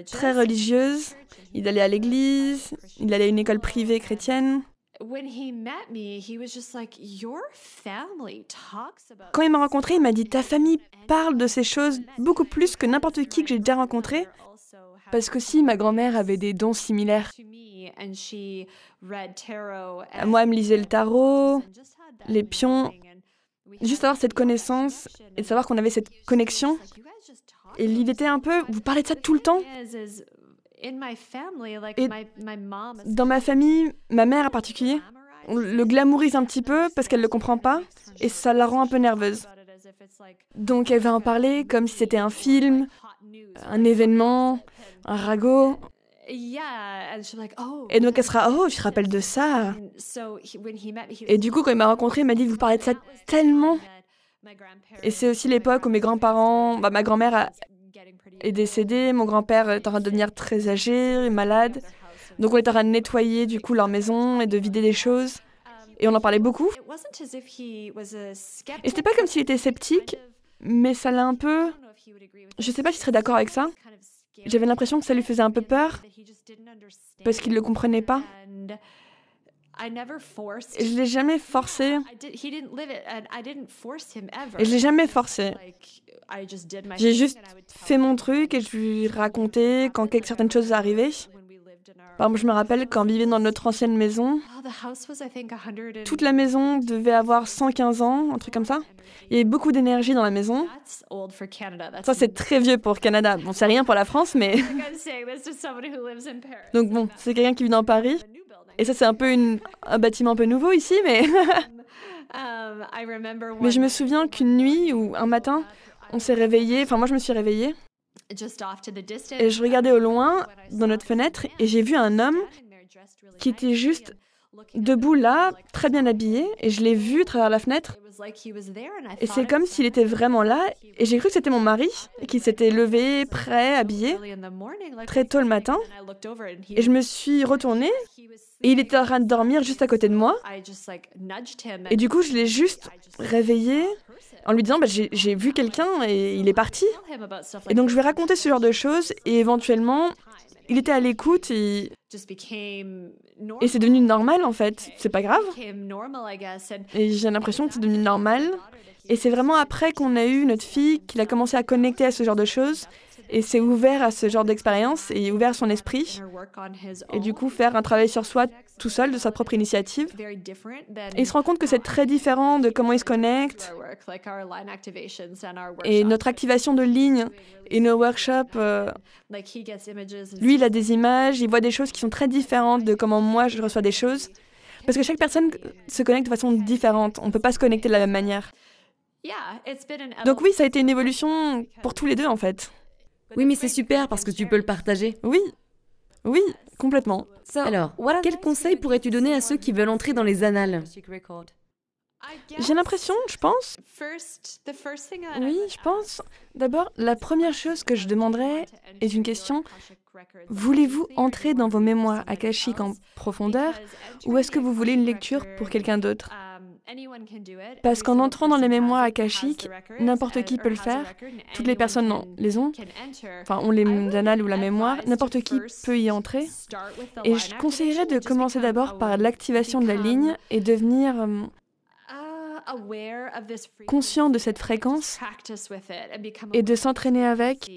Très religieuse. Il allait à l'église, il allait à une école privée chrétienne. When he met me, he was just like, "Your family talks about." Quand il m'a rencontré, il m'a dit Ta famille parle de ces choses beaucoup plus que n'importe qui que j'ai déjà rencontré. Parce qu'aussi, ma grand-mère avait des dons similaires. Moi, elle me lisait le tarot, les pions. Juste avoir cette connaissance et de savoir qu'on avait cette connexion. Like, "You guys just talk Et l'idée était un peu Vous parlez de ça tout le temps? Et Dans ma famille, ma mère en particulier, on le glamourise un petit peu parce qu'elle ne le comprend pas et ça la rend un peu nerveuse. Donc elle va en parler comme si c'était un film, un événement, un ragot. Yeah, and she's like, oh. Et donc elle sera Oh, je te rappelle de ça. Me, Et du coup, quand il m'a rencontré, il m'a dit Vous parlez de ça tellement. Et c'est aussi l'époque où mes grands-parents, bah, ma grand-mère est décédée, mon grand-père est en train de devenir très âgé, malade. Donc on est en train de nettoyer du coup leur maison et de vider des choses. Et on en parlait beaucoup. Et c'était pas comme s'il était sceptique, mais ça l'a un peu. Je sais pas s'il serait d'accord avec ça. J'avais l'impression que ça lui faisait un peu peur parce qu'il le comprenait pas. Et je l'ai jamais forcé. Et je l'ai jamais forcé. J'ai juste fait mon truc et je lui racontais quand certaines choses arrivaient. Par exemple, je me rappelle quand on vivait dans notre ancienne maison, the house was I think 100 and toute la maison devait avoir 115 ans, un truc comme ça. Il y avait beaucoup d'énergie dans la maison. Ça, c'est très vieux pour le Canada. Bon, c'est rien pour la France, mais. Donc bon, c'est quelqu'un qui vit dans Paris. Et ça, c'est un peu une- un bâtiment un peu nouveau ici, mais. Um, mais je me souviens qu'une nuit ou un matin, on s'est réveillé. Enfin, moi, je me suis réveillée. Et je regardais au loin, dans notre fenêtre, et j'ai vu un homme qui était juste debout là, très bien habillé, et je l'ai vu à travers la fenêtre. Et c'est comme s'il était vraiment là, et j'ai cru que c'était mon mari, qui s'était levé, prêt, habillé, très tôt le matin. Et je me suis retournée, et il était en train de dormir juste à côté de moi. Et du coup, je l'ai juste réveillé en lui disant bah, j'ai vu quelqu'un et il est parti. Et donc je vais raconter ce genre de choses et éventuellement il était à l'écoute et, et c'est devenu normal en fait. C'est pas grave. Et j'ai l'impression que c'est devenu normal. Et c'est vraiment après qu'on a eu notre fille qu'il a commencé à connecter à ce genre de choses et s'est ouvert à ce genre d'expérience et ouvert son esprit. Et du coup, faire un travail sur soi tout seul, de sa propre initiative. Et il se rend compte que c'est très différent de comment il se connecte. Et notre activation de ligne et nos workshops, euh, lui, il a des images, il voit des choses qui sont très différentes de comment moi, je reçois des choses. Parce que chaque personne se connecte de façon différente. On ne peut pas se connecter de la même manière. Donc oui, ça a été une évolution pour tous les deux, en fait. Oui, mais c'est super parce que tu peux le partager. Oui, oui, complètement. Alors, quel conseil pourrais-tu donner à ceux qui veulent entrer dans les annales J'ai l'impression, je pense. Oui, je pense. D'abord, la première chose que je demanderais est une question. Voulez-vous entrer dans vos mémoires akashiques en profondeur ou est-ce que vous voulez une lecture pour quelqu'un d'autre? Parce qu'en entrant dans les mémoires akashiques, n'importe qui peut le faire. Toutes les personnes les ont. Enfin, ont les annales ou la mémoire. N'importe qui peut y entrer. Et je conseillerais de commencer d'abord par l'activation de la ligne et devenir euh, conscient de cette fréquence et de s'entraîner avec,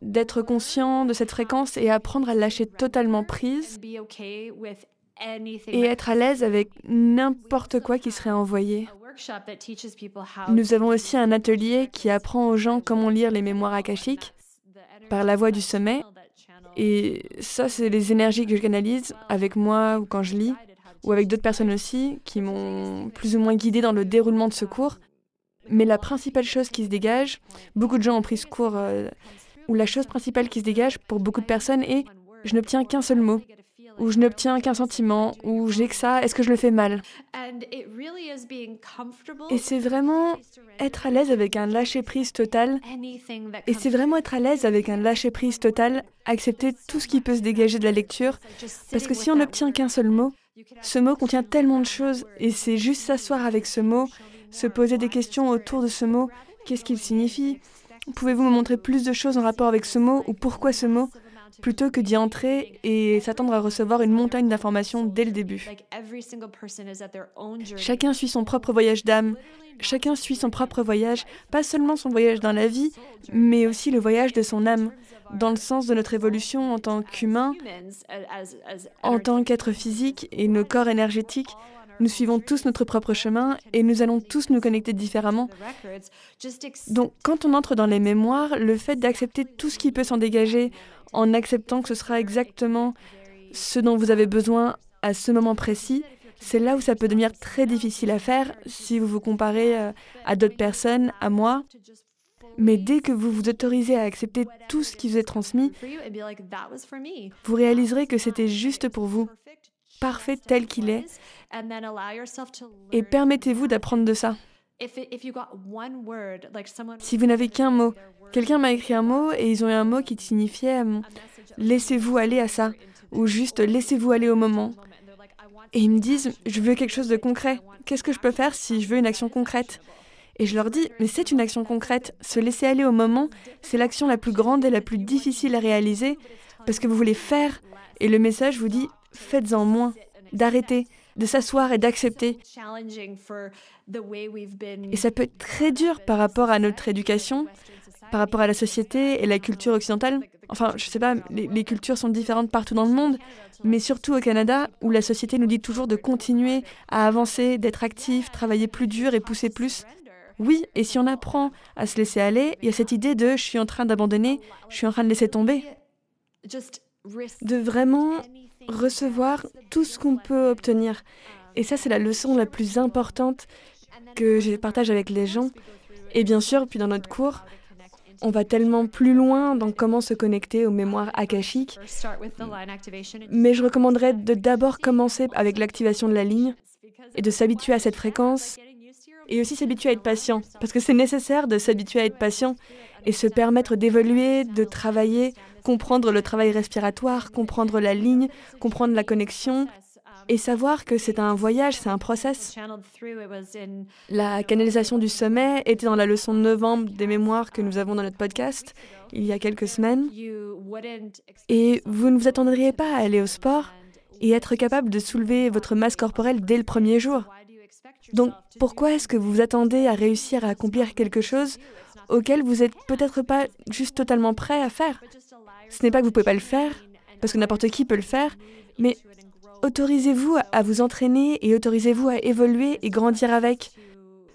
d'être conscient de cette fréquence et apprendre à lâcher totalement prise et être à l'aise avec n'importe quoi qui serait envoyé. Nous avons aussi un atelier qui apprend aux gens comment lire les mémoires akashiques par la voix du sommet. Et ça, c'est les énergies que je canalise avec moi ou quand je lis, ou avec d'autres personnes aussi qui m'ont plus ou moins guidé dans le déroulement de ce cours. Mais la principale chose qui se dégage, beaucoup de gens ont pris ce cours, euh, où la chose principale qui se dégage pour beaucoup de personnes est je n'obtiens qu'un seul mot où je n'obtiens qu'un sentiment, où j'ai que ça, est-ce que je le fais mal? Et c'est vraiment être à l'aise avec un lâcher-prise total. Et c'est vraiment être à l'aise avec un lâcher-prise total, accepter tout ce qui peut se dégager de la lecture. Parce que si on n'obtient qu'un seul mot, ce mot contient tellement de choses, et c'est juste s'asseoir avec ce mot, se poser des questions autour de ce mot. Qu'est-ce qu'il signifie? Pouvez-vous me montrer plus de choses en rapport avec ce mot ou pourquoi ce mot? Plutôt que d'y entrer et s'attendre à recevoir une montagne d'informations dès le début. Chacun suit son propre voyage d'âme, chacun suit son propre voyage, pas seulement son voyage dans la vie, mais aussi le voyage de son âme, dans le sens de notre évolution en tant qu'humain, en tant qu'être physique et nos corps énergétiques. Nous suivons tous notre propre chemin et nous allons tous nous connecter différemment. Donc quand on entre dans les mémoires, le fait d'accepter tout ce qui peut s'en dégager en acceptant que ce sera exactement ce dont vous avez besoin à ce moment précis, c'est là où ça peut devenir très difficile à faire si vous vous comparez euh, à d'autres personnes, à moi. Mais dès que vous vous autorisez à accepter tout ce qui vous est transmis, vous réaliserez que c'était juste pour vous, parfait tel qu'il est, et permettez-vous d'apprendre de ça. Si vous n'avez qu'un mot, quelqu'un m'a écrit un mot et ils ont eu un mot qui signifiait euh, laissez-vous aller à ça ou juste laissez-vous aller au moment. Et ils me disent je veux quelque chose de concret. Qu'est-ce que je peux faire si je veux une action concrète? Et je leur dis mais c'est une action concrète. Se laisser aller au moment, c'est l'action la plus grande et la plus difficile à réaliser parce que vous voulez faire et le message vous dit faites-en moins, d'arrêter de s'asseoir et d'accepter. Et ça peut être très dur par rapport à notre éducation, par rapport à la société et la culture occidentale. Enfin, je sais pas, les, cultures sont différentes partout dans le monde, mais surtout au Canada, où la société nous dit toujours de continuer à avancer, d'être actif, travailler plus dur et pousser plus. Oui, et si on apprend à se laisser aller, il y a cette idée de je suis en train d'abandonner, je suis en train de laisser tomber. De vraiment recevoir tout ce qu'on peut obtenir. Et ça, c'est la leçon la plus importante que je partage avec les gens. Et bien sûr, puis dans notre cours, on va tellement plus loin dans comment se connecter aux mémoires akashiques, mais je recommanderais de d'abord commencer avec l'activation de la ligne et de s'habituer à cette fréquence et aussi s'habituer à être patient, parce que c'est nécessaire de s'habituer à être patient et se permettre d'évoluer, de travailler, comprendre le travail respiratoire, comprendre la ligne, comprendre la connexion et savoir que c'est un voyage, c'est un process. La canalisation du sommet était dans la leçon de novembre des mémoires que nous avons dans notre podcast il y a quelques semaines. Et vous ne vous attendriez pas à aller au sport et être capable de soulever votre masse corporelle dès le premier jour. Donc pourquoi est-ce que vous vous attendez à réussir à accomplir quelque chose auquel vous n'êtes peut-être pas juste totalement prêt à faire Ce n'est pas que vous ne pouvez pas le faire, parce que n'importe qui peut le faire, mais autorisez-vous à vous entraîner et autorisez-vous à évoluer et grandir avec.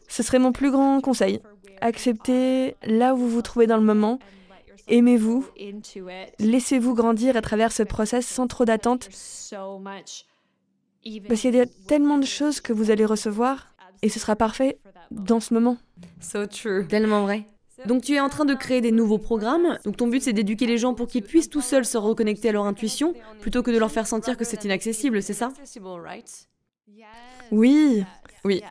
Ce serait mon plus grand conseil. Acceptez là où vous vous trouvez dans le moment. Aimez-vous. Laissez-vous grandir à travers ce process sans trop d'attente. Parce qu'il y a tellement de choses que vous allez recevoir et ce sera parfait dans ce moment. So true. Tellement vrai. Donc tu es en train de créer des nouveaux programmes. Donc ton but c'est d'éduquer les gens pour qu'ils puissent tout seuls se reconnecter à leur intuition plutôt que de leur faire sentir que c'est inaccessible, c'est ça? Oui, oui.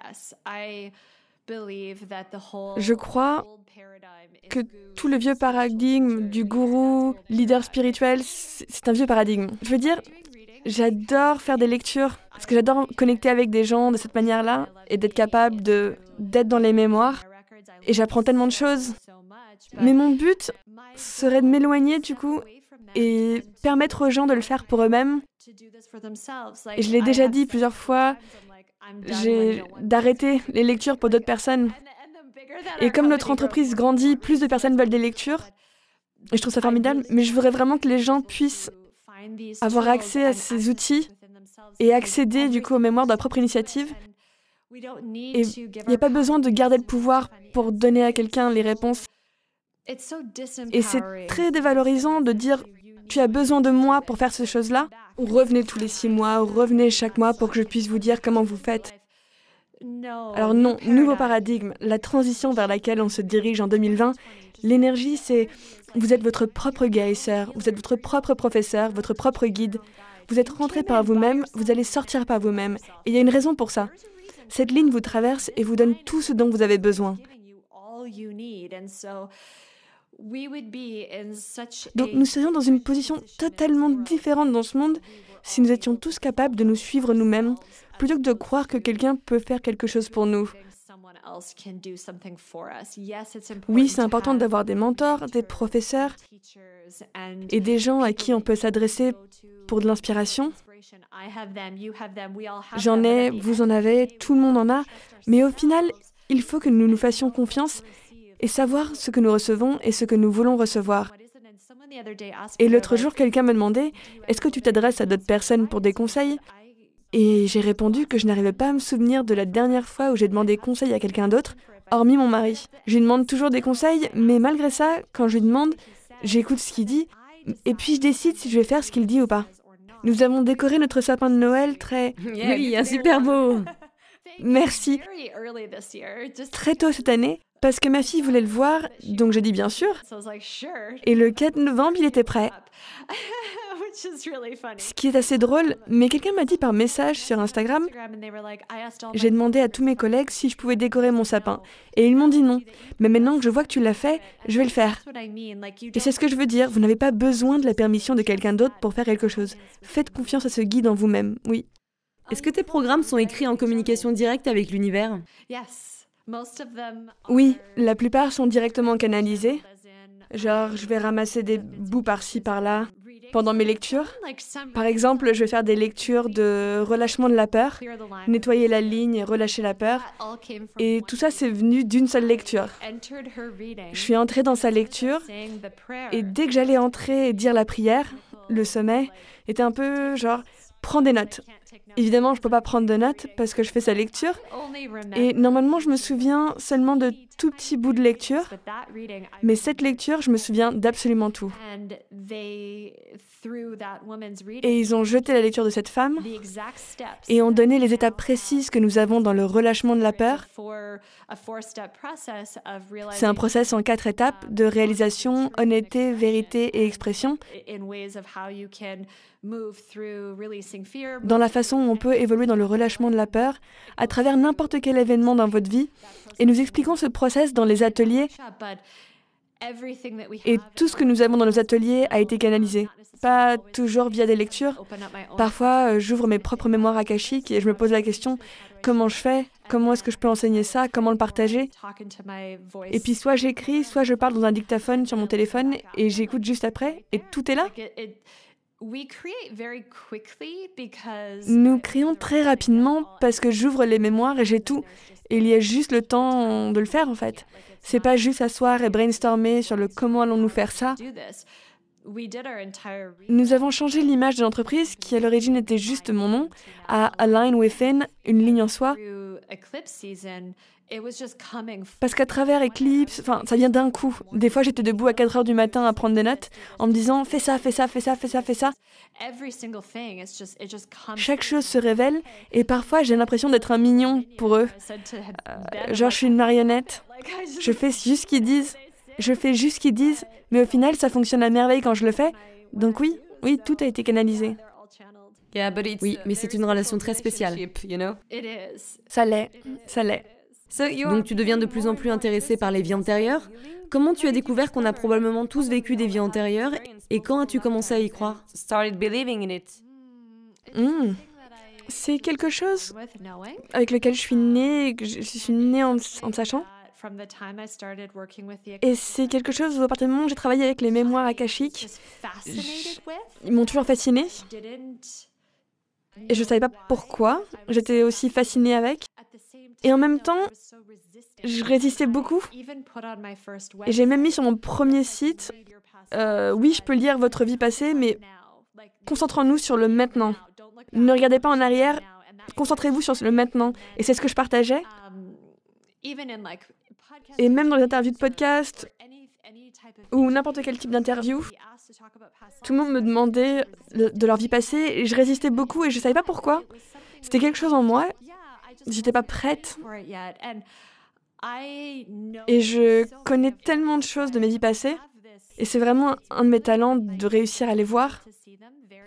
Je crois que tout le vieux paradigme du gourou, leader spirituel, c'est un vieux paradigme. Je veux dire, j'adore faire des lectures parce que j'adore connecter avec des gens de cette manière-là et d'être capable d'être dans les mémoires et j'apprends tellement de choses. Mais mon but serait de m'éloigner du coup et permettre aux gens de le faire pour eux-mêmes. Et je l'ai déjà dit plusieurs fois, j'ai d'arrêter les lectures pour d'autres personnes. Et comme notre entreprise grandit, plus de personnes veulent des lectures. Et je trouve ça formidable, mais je voudrais vraiment que les gens puissent avoir accès à ces outils et accéder du coup aux mémoires de leur propre initiative et il n'y a pas besoin de garder le pouvoir pour donner à quelqu'un les réponses. Et c'est très dévalorisant de dire tu as besoin de moi pour faire ces choses-là, ou revenez tous les six mois, ou revenez chaque mois pour que je puisse vous dire comment vous faites. Alors non, nouveau paradigme, la transition vers laquelle on se dirige en 2020, l'énergie c'est vous êtes votre propre guérisseur, vous êtes votre propre professeur, votre propre guide. Vous êtes rentré par vous-même, vous allez sortir par vous-même. Et il y a une raison pour ça. Cette ligne vous traverse et vous donne tout ce dont vous avez besoin. Donc nous serions dans une position totalement différente dans ce monde si nous étions tous capables de nous suivre nous-mêmes, plutôt que de croire que quelqu'un peut faire quelque chose pour nous. Oui, c'est important d'avoir des mentors, des professeurs et des gens à qui on peut s'adresser pour de l'inspiration. J'en ai, vous en avez, tout le monde en a, mais au final, il faut que nous nous fassions confiance et savoir ce que nous recevons et ce que nous voulons recevoir. Et l'autre jour, quelqu'un me demandait, est-ce que tu t'adresses à d'autres personnes pour des conseils? Et j'ai répondu que je n'arrivais pas à me souvenir de la dernière fois où j'ai demandé conseil à quelqu'un d'autre, hormis mon mari. Je lui demande toujours des conseils, mais malgré ça, quand je lui demande, j'écoute ce qu'il dit, et puis je décide si je vais faire ce qu'il dit ou pas. Nous avons décoré notre sapin de Noël très... oui, un super beau. Merci. Très tôt cette année, parce que ma fille voulait le voir, donc j'ai dit bien sûr. Et le 4 novembre, il était prêt. Ce qui est assez drôle, mais quelqu'un m'a dit par message sur Instagram, j'ai demandé à tous mes collègues si je pouvais décorer mon sapin. Et ils m'ont dit non. Mais maintenant que je vois que tu l'as fait, je vais le faire. Et c'est ce que je veux dire, vous n'avez pas besoin de la permission de quelqu'un d'autre pour faire quelque chose. Faites confiance à ce guide en vous-même, oui. Est-ce que tes programmes sont écrits en communication directe avec l'univers? Oui, la plupart sont directement canalisés. Genre, je vais ramasser des bouts par-ci, par-là pendant mes lectures. Par exemple, je vais faire des lectures de relâchement de la peur, nettoyer la ligne relâcher la peur. Et tout ça, c'est venu d'une seule lecture. Je suis entrée dans sa lecture et dès que j'allais entrer et dire la prière, le sommet était un peu genre, prends des notes. Évidemment, je peux pas prendre de notes parce que je fais sa lecture. Et normalement, je me souviens seulement de tout petits bouts de lecture. Mais cette lecture, je me souviens d'absolument tout. Et ils ont jeté la lecture de cette femme the exact steps et ont donné les étapes précises que nous avons dans le relâchement de la peur. C'est un process en quatre étapes de réalisation, honnêteté, vérité et expression, dans la façon où on peut évoluer dans le relâchement de la peur à travers n'importe quel événement dans votre vie. Et nous expliquons ce process dans les ateliers et tout ce que nous avons dans nos ateliers a été canalisé. Pas toujours via des lectures. Parfois, euh, j'ouvre mes propres mémoires akashiques et je me pose la question comment je fais? Comment est-ce que je peux enseigner ça? Comment le partager? Et puis soit j'écris, soit je parle dans un dictaphone sur mon téléphone et j'écoute juste après et tout est là. Like, it- it- we create very quickly because Nous créons très rapidement parce que j'ouvre les mémoires et j'ai tout. Et il y a juste le temps de le faire en fait. C'est pas juste s'asseoir et brainstormer sur le comment allons-nous faire ça. Nous avons changé l'image de l'entreprise qui à l'origine était juste mon nom à Align Within, une ligne en soi. Parce qu'à travers Eclipse, enfin, ça vient d'un coup. Des fois, j'étais debout à 4 heures du matin à prendre des notes en me disant fais ça, fais ça, fais ça, fais ça, fais ça. every single thing it's just it just comes Chaque chose se révèle et parfois j'ai l'impression d'être un mignon pour eux. Euh, genre, je suis une marionnette. Je fais juste ce qu'ils disent. Je fais juste ce qu'ils disent. Mais au final, ça fonctionne à merveille quand je le fais. Donc oui, oui, tout a été canalisé. oui, mais c'est une relation très spéciale. You know? it is Ça l'est, ça l'est. Donc tu deviens de plus en plus intéressé par les vies antérieures? Comment tu as découvert qu'on a probablement tous vécu des vies antérieures? Et quand as-tu commencé à y croire? Started believing in it. Hmm. C'est quelque chose avec lequel je suis née, je suis née en, en sachant. that from the time I started working with the Et c'est quelque chose où à partir du moment où j'ai travaillé avec les mémoires akashiques, ils m'ont toujours fascinée. Et je savais pas pourquoi. J'étais aussi fascinée avec. Et en même temps, je résistais beaucoup. Et j'ai même mis sur mon premier site, euh, oui, je peux lire votre vie passée, mais concentrons-nous sur le maintenant. Ne regardez pas en arrière, concentrez-vous sur le maintenant. Et c'est ce que je partageais. Et même dans les interviews de podcast ou n'importe quel type d'interview, tout le monde me demandait de leur vie passée et je résistais beaucoup et je savais pas pourquoi. C'était quelque chose en moi. J'étais pas prête. Et je connais tellement de choses de mes vies passées. Et c'est vraiment un de mes talents de réussir à les voir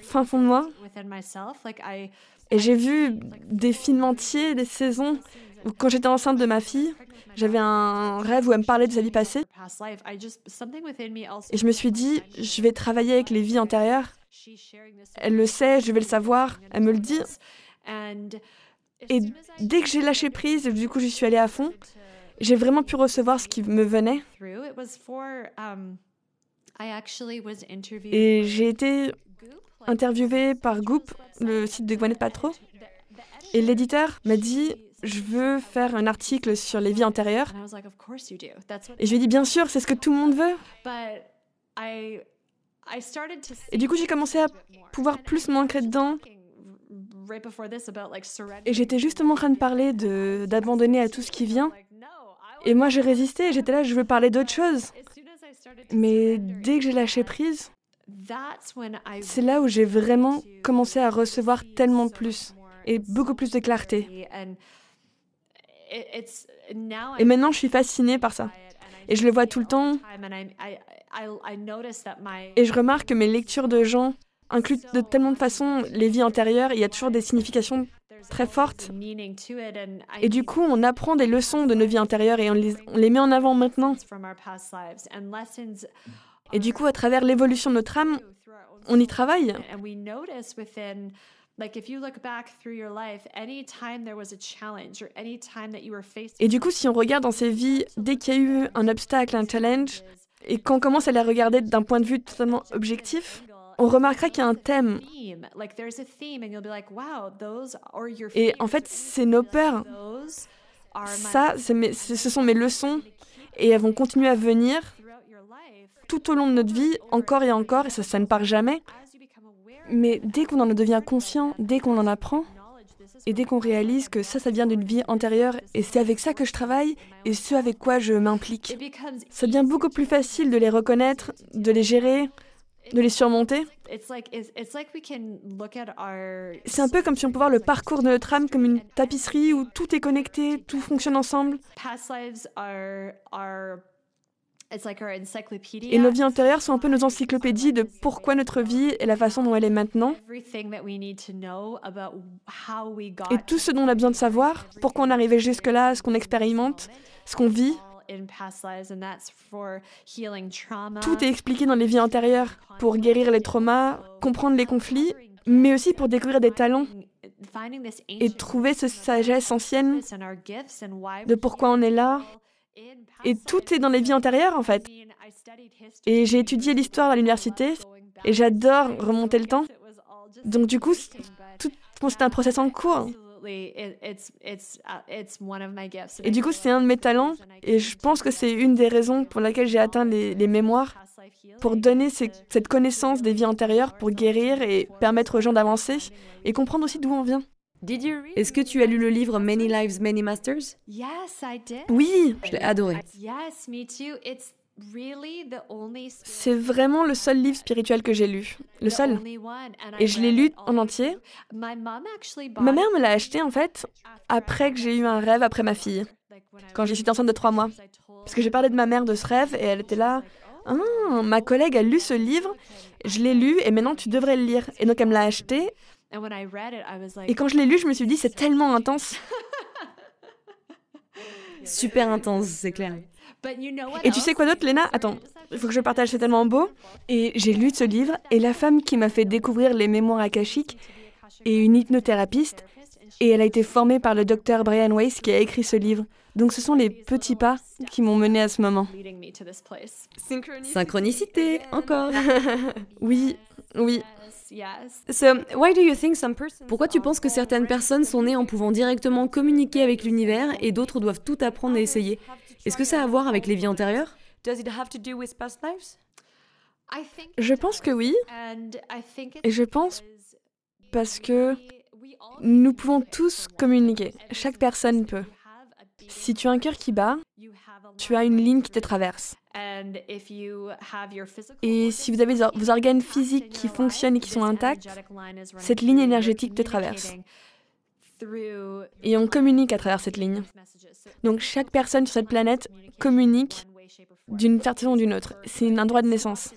fin fond de moi. Et j'ai vu des films entiers, des saisons, où quand j'étais enceinte de ma fille, j'avais un rêve où elle me parlait de sa vie passée. Et je me suis dit, je vais travailler avec les vies antérieures. Elle le sait, je vais le savoir, elle me le dit. Et dès que j'ai lâché prise, du coup j'y suis allée à fond, j'ai vraiment pu recevoir ce qui me venait. Et j'ai été interviewée par Goop, le site de Gwyneth Paltrow. Et l'éditeur m'a dit, je veux faire un article sur les vies antérieures. Et je lui ai dit, bien sûr, c'est ce que tout le monde veut. Et du coup, j'ai commencé à pouvoir plus m'ancrer dedans. Et j'étais justement en train de parler d'abandonner à tout ce qui vient. Et moi, j'ai résisté. J'étais là, je veux parler d'autre chose. Mais dès que j'ai lâché prise, c'est là où j'ai vraiment commencé à recevoir tellement plus et beaucoup plus de clarté. Et maintenant, je suis fascinée par ça. Et je le vois tout le temps. Et je remarque que mes lectures de gens incluent de tellement de façons les vies antérieures. Il y a toujours des significations très fortes. Et du coup, on apprend des leçons de nos vies antérieures et on les, on les met en avant maintenant. Et du coup, à travers l'évolution de notre âme, on y travaille. Et du coup, si on regarde dans ces vies, dès qu'il y a eu un obstacle, un challenge, et qu'on commence à les regarder d'un point de vue totalement objectif, on remarquera qu'il y a un thème. Et en fait, c'est nos peurs. Ça, mes, ce sont mes leçons, et elles vont continuer à venir tout au long de notre vie, encore et encore, et ça, ça ne part jamais. Mais dès qu'on en devient conscient, dès qu'on en apprend, Et dès qu'on réalise que ça, ça vient d'une vie antérieure et c'est avec ça que je travaille et ce avec quoi je m'implique, ça devient beaucoup plus facile de les reconnaître, de les gérer, de les surmonter. C'est un peu comme si on pouvait voir le parcours de notre âme comme une tapisserie où tout est connecté, tout fonctionne ensemble. Et nos vies antérieures sont un peu nos encyclopédies de pourquoi notre vie est la façon dont elle est maintenant. Et tout ce dont on a besoin de savoir, pourquoi on est arrivé jusque-là, ce qu'on expérimente, ce qu'on vit. Tout est expliqué dans les vies antérieures pour guérir les traumas, comprendre les conflits, mais aussi pour découvrir des talents et trouver cette sagesse ancienne de pourquoi on est là. Et tout est dans les vies antérieures en fait. Et j'ai étudié l'histoire à l'université et j'adore remonter le temps. Donc du coup, tout, c'est un process en cours. Et du coup, c'est un de mes talents et je pense que c'est une des raisons pour laquelle j'ai atteint les, mémoires, pour donner cette connaissance des vies antérieures, pour guérir et permettre aux gens d'avancer et comprendre aussi d'où on vient. Est-ce que tu as lu le livre Many Lives, Many Masters? Oui, je l'ai adoré. C'est vraiment le seul livre spirituel que j'ai lu. Le seul. Et je l'ai lu en entier. Ma mère me l'a acheté en fait après que j'ai eu un rêve après ma fille, quand j'ai suis enceinte de trois mois. Parce que j'ai parlé de ma mère de ce rêve et elle était là. Ah, ma collègue a lu ce livre, je l'ai lu et maintenant tu devrais le lire. Et donc elle me l'a acheté. Et quand je l'ai lu, je me suis dit c'est tellement intense. Super intense, c'est clair. Et tu sais quoi d'autre, Léna? Attends, il faut que je partage, c'est tellement beau. Et j'ai lu ce livre, et la femme qui m'a fait découvrir les mémoires akashiques est une hypnothérapeute, et elle a été formée par le docteur Brian Weiss qui a écrit ce livre. Donc ce sont les petits pas qui m'ont mené à ce moment. Synchronicité, encore. oui, oui. Pourquoi tu penses que certaines personnes sont nées en pouvant directement communiquer avec l'univers et d'autres doivent tout apprendre et essayer? Est-ce que ça a à voir avec les vies antérieures? Je pense que oui. Et je pense parce que nous pouvons tous communiquer. Chaque personne peut. Si tu as un cœur qui bat, tu as une ligne qui te traverse. Et si vous avez vos organes physiques qui fonctionnent et qui sont intacts, cette ligne énergétique te traverse. Et on communique à travers cette ligne. Donc chaque personne sur cette planète communique d'une façon ou d'une autre. C'est un droit de naissance.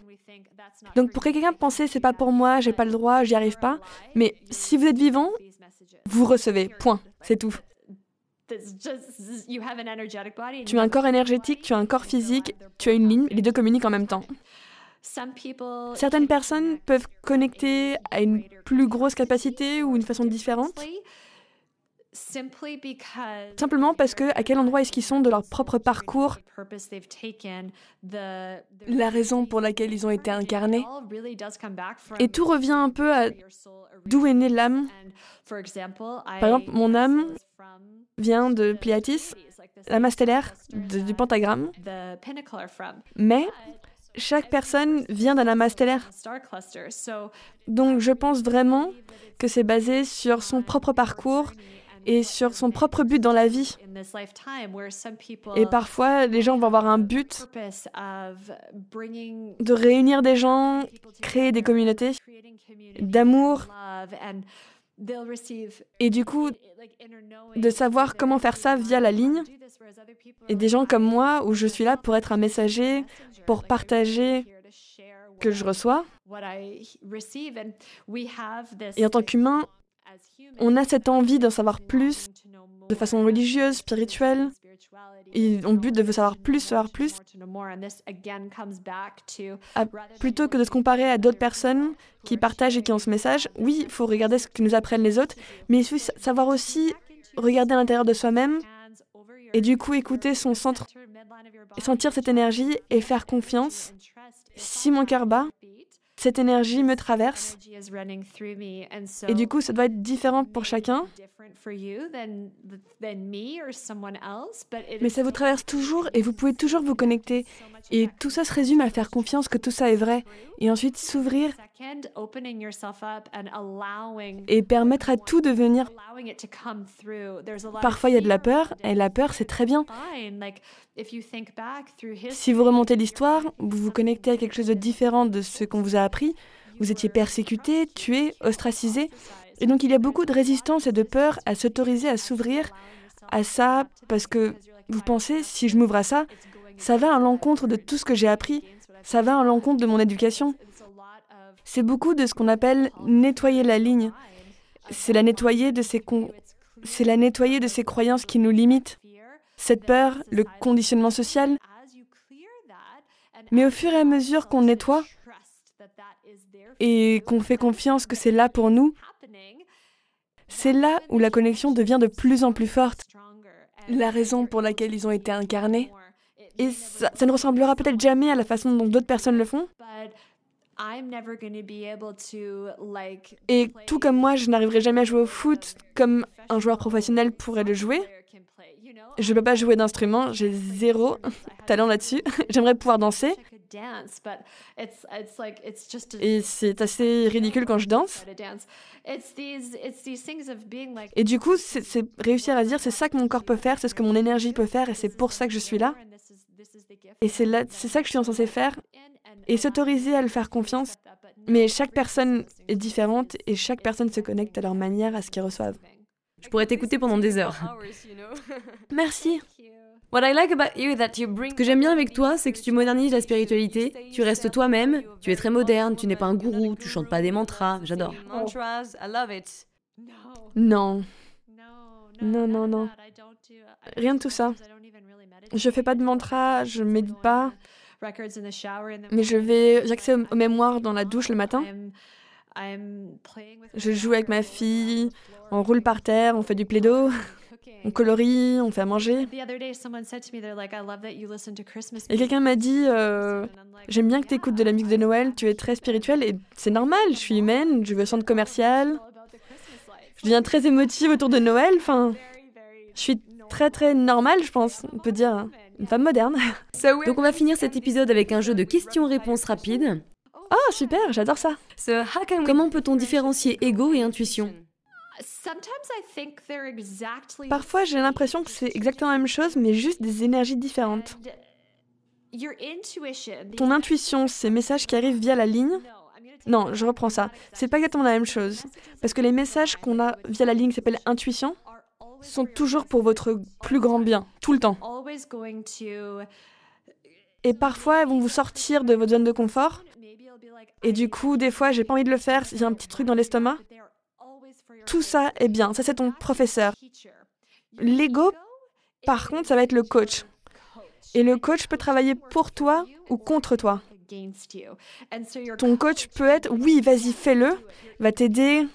Donc pour que quelqu'un pense c'est pas pour moi, j'ai pas le droit, j'y arrive pas, mais si vous êtes vivant, vous recevez. Point. C'est tout. Tu as un corps énergétique, tu as un corps physique, tu as une ligne, les deux communiquent en même temps. Certaines personnes peuvent connecter à une plus grosse capacité ou une façon différente. Simplement parce que à quel endroit est-ce qu'ils sont de leur propre parcours, la raison pour laquelle ils ont été incarnés. Et tout revient un peu à d'où est née l'âme. Par exemple, mon âme vient de Pleiatis, l'âme stellaire du pentagramme. Mais chaque personne vient d'un amas stellaire. Donc je pense vraiment que c'est basé sur son propre parcours et sur son propre but dans la vie. Et parfois, les gens vont avoir un but de réunir des gens, créer des communautés d'amour. Et du coup, de savoir comment faire ça via la ligne. Et des gens comme moi, où je suis là pour être un messager, pour partager que je reçois. Et en tant qu'humain, on a cette envie d'en savoir plus de façon religieuse, spirituelle. Et on but de savoir plus, savoir plus. Ah, plutôt que de se comparer à d'autres personnes qui partagent et qui ont ce message, oui, il faut regarder ce que nous apprennent les autres, mais il faut savoir aussi regarder à l'intérieur de soi-même et du coup écouter son centre, sentir cette énergie et faire confiance. Si mon cœur bat, cette énergie me traverse. Et du coup, ça doit être différent pour chacun. Mais ça vous traverse toujours et vous pouvez toujours vous connecter. Et tout ça se résume à faire confiance que tout ça est vrai. Et ensuite s'ouvrir et permettre à tout de venir. Parfois, il y a de la peur, et la peur, c'est très bien. Si vous remontez l'histoire, vous vous connectez à quelque chose de différent de ce qu'on vous a appris. Vous étiez persécuté, tué, ostracisé. Et donc il y a beaucoup de résistance et de peur à s'autoriser à s'ouvrir à ça parce que vous pensez, si je m'ouvre à ça, ça va à l'encontre de tout ce que j'ai appris, ça va à l'encontre de mon éducation. C'est beaucoup de ce qu'on appelle nettoyer la ligne. C'est la nettoyer de ces c'est la nettoyer de ces croyances qui nous limitent. Cette peur, le conditionnement social. Mais au fur et à mesure qu'on nettoie et qu'on fait confiance que c'est là pour nous, c'est là où la connexion devient de plus en plus forte. La raison pour laquelle ils ont été incarnés. Et ça, ne ressemblera peut-être jamais à la façon dont d'autres personnes le font. Et tout comme moi, je n'arriverai jamais à jouer au foot comme un joueur professionnel pourrait le jouer. Je ne peux pas jouer d'instrument, j'ai zéro talent là-dessus. J'aimerais pouvoir danser. Et c'est assez ridicule quand je danse. Et du coup, c'est réussir à dire c'est ça que mon corps peut faire, c'est ce que mon énergie peut faire, et c'est pour ça que je suis là. Et c'est ça que je suis censée faire. Et s'autoriser à le faire confiance. Mais chaque personne est différente et chaque personne se connecte à leur manière à ce qu'ils reçoivent. Je pourrais t'écouter pendant des heures. Merci. Ce que j'aime bien avec toi, c'est que tu modernises la spiritualité, tu restes toi-même, tu es très moderne, tu n'es pas un gourou, tu chantes pas des mantras, j'adore. Non. Non, non, non. Rien de tout ça. Je fais pas de mantra, je médite pas. Mais je vais, j'accède aux mémoires dans la douche le matin. Je joue avec ma fille, on roule par terre, on fait du plaido, on colorie, on fait à manger. Et quelqu'un m'a dit euh, J'aime bien que tu écoutes de la musique de Noël, tu es très spirituelle et c'est normal, je suis humaine, je veux centre commercial. Je deviens très émotive autour de Noël, enfin, je suis très très normale, je pense, on peut dire, une femme moderne. Donc on va finir cet épisode avec un jeu de questions-réponses rapides. Oh, super, j'adore ça. Comment peut-on différencier ego et intuition? Parfois, j'ai l'impression que c'est exactement la même chose, mais juste des énergies différentes. Ton intuition, ces messages qui arrivent via la ligne? Non, je reprends ça. C'est pas exactement la même chose. Parce que les messages qu'on a via la ligne qui s'appelle intuition sont toujours pour votre plus grand bien, tout le temps. Et parfois, elles vont vous sortir de votre zone de confort. Et du coup, des fois, j'ai pas envie de le faire, j'ai un petit truc dans l'estomac. Tout ça est bien, ça c'est ton professeur. L'ego, par contre, ça va être le coach. Et le coach peut travailler pour toi ou contre toi. Ton coach peut être, oui, vas-y, fais-le, va t'aider,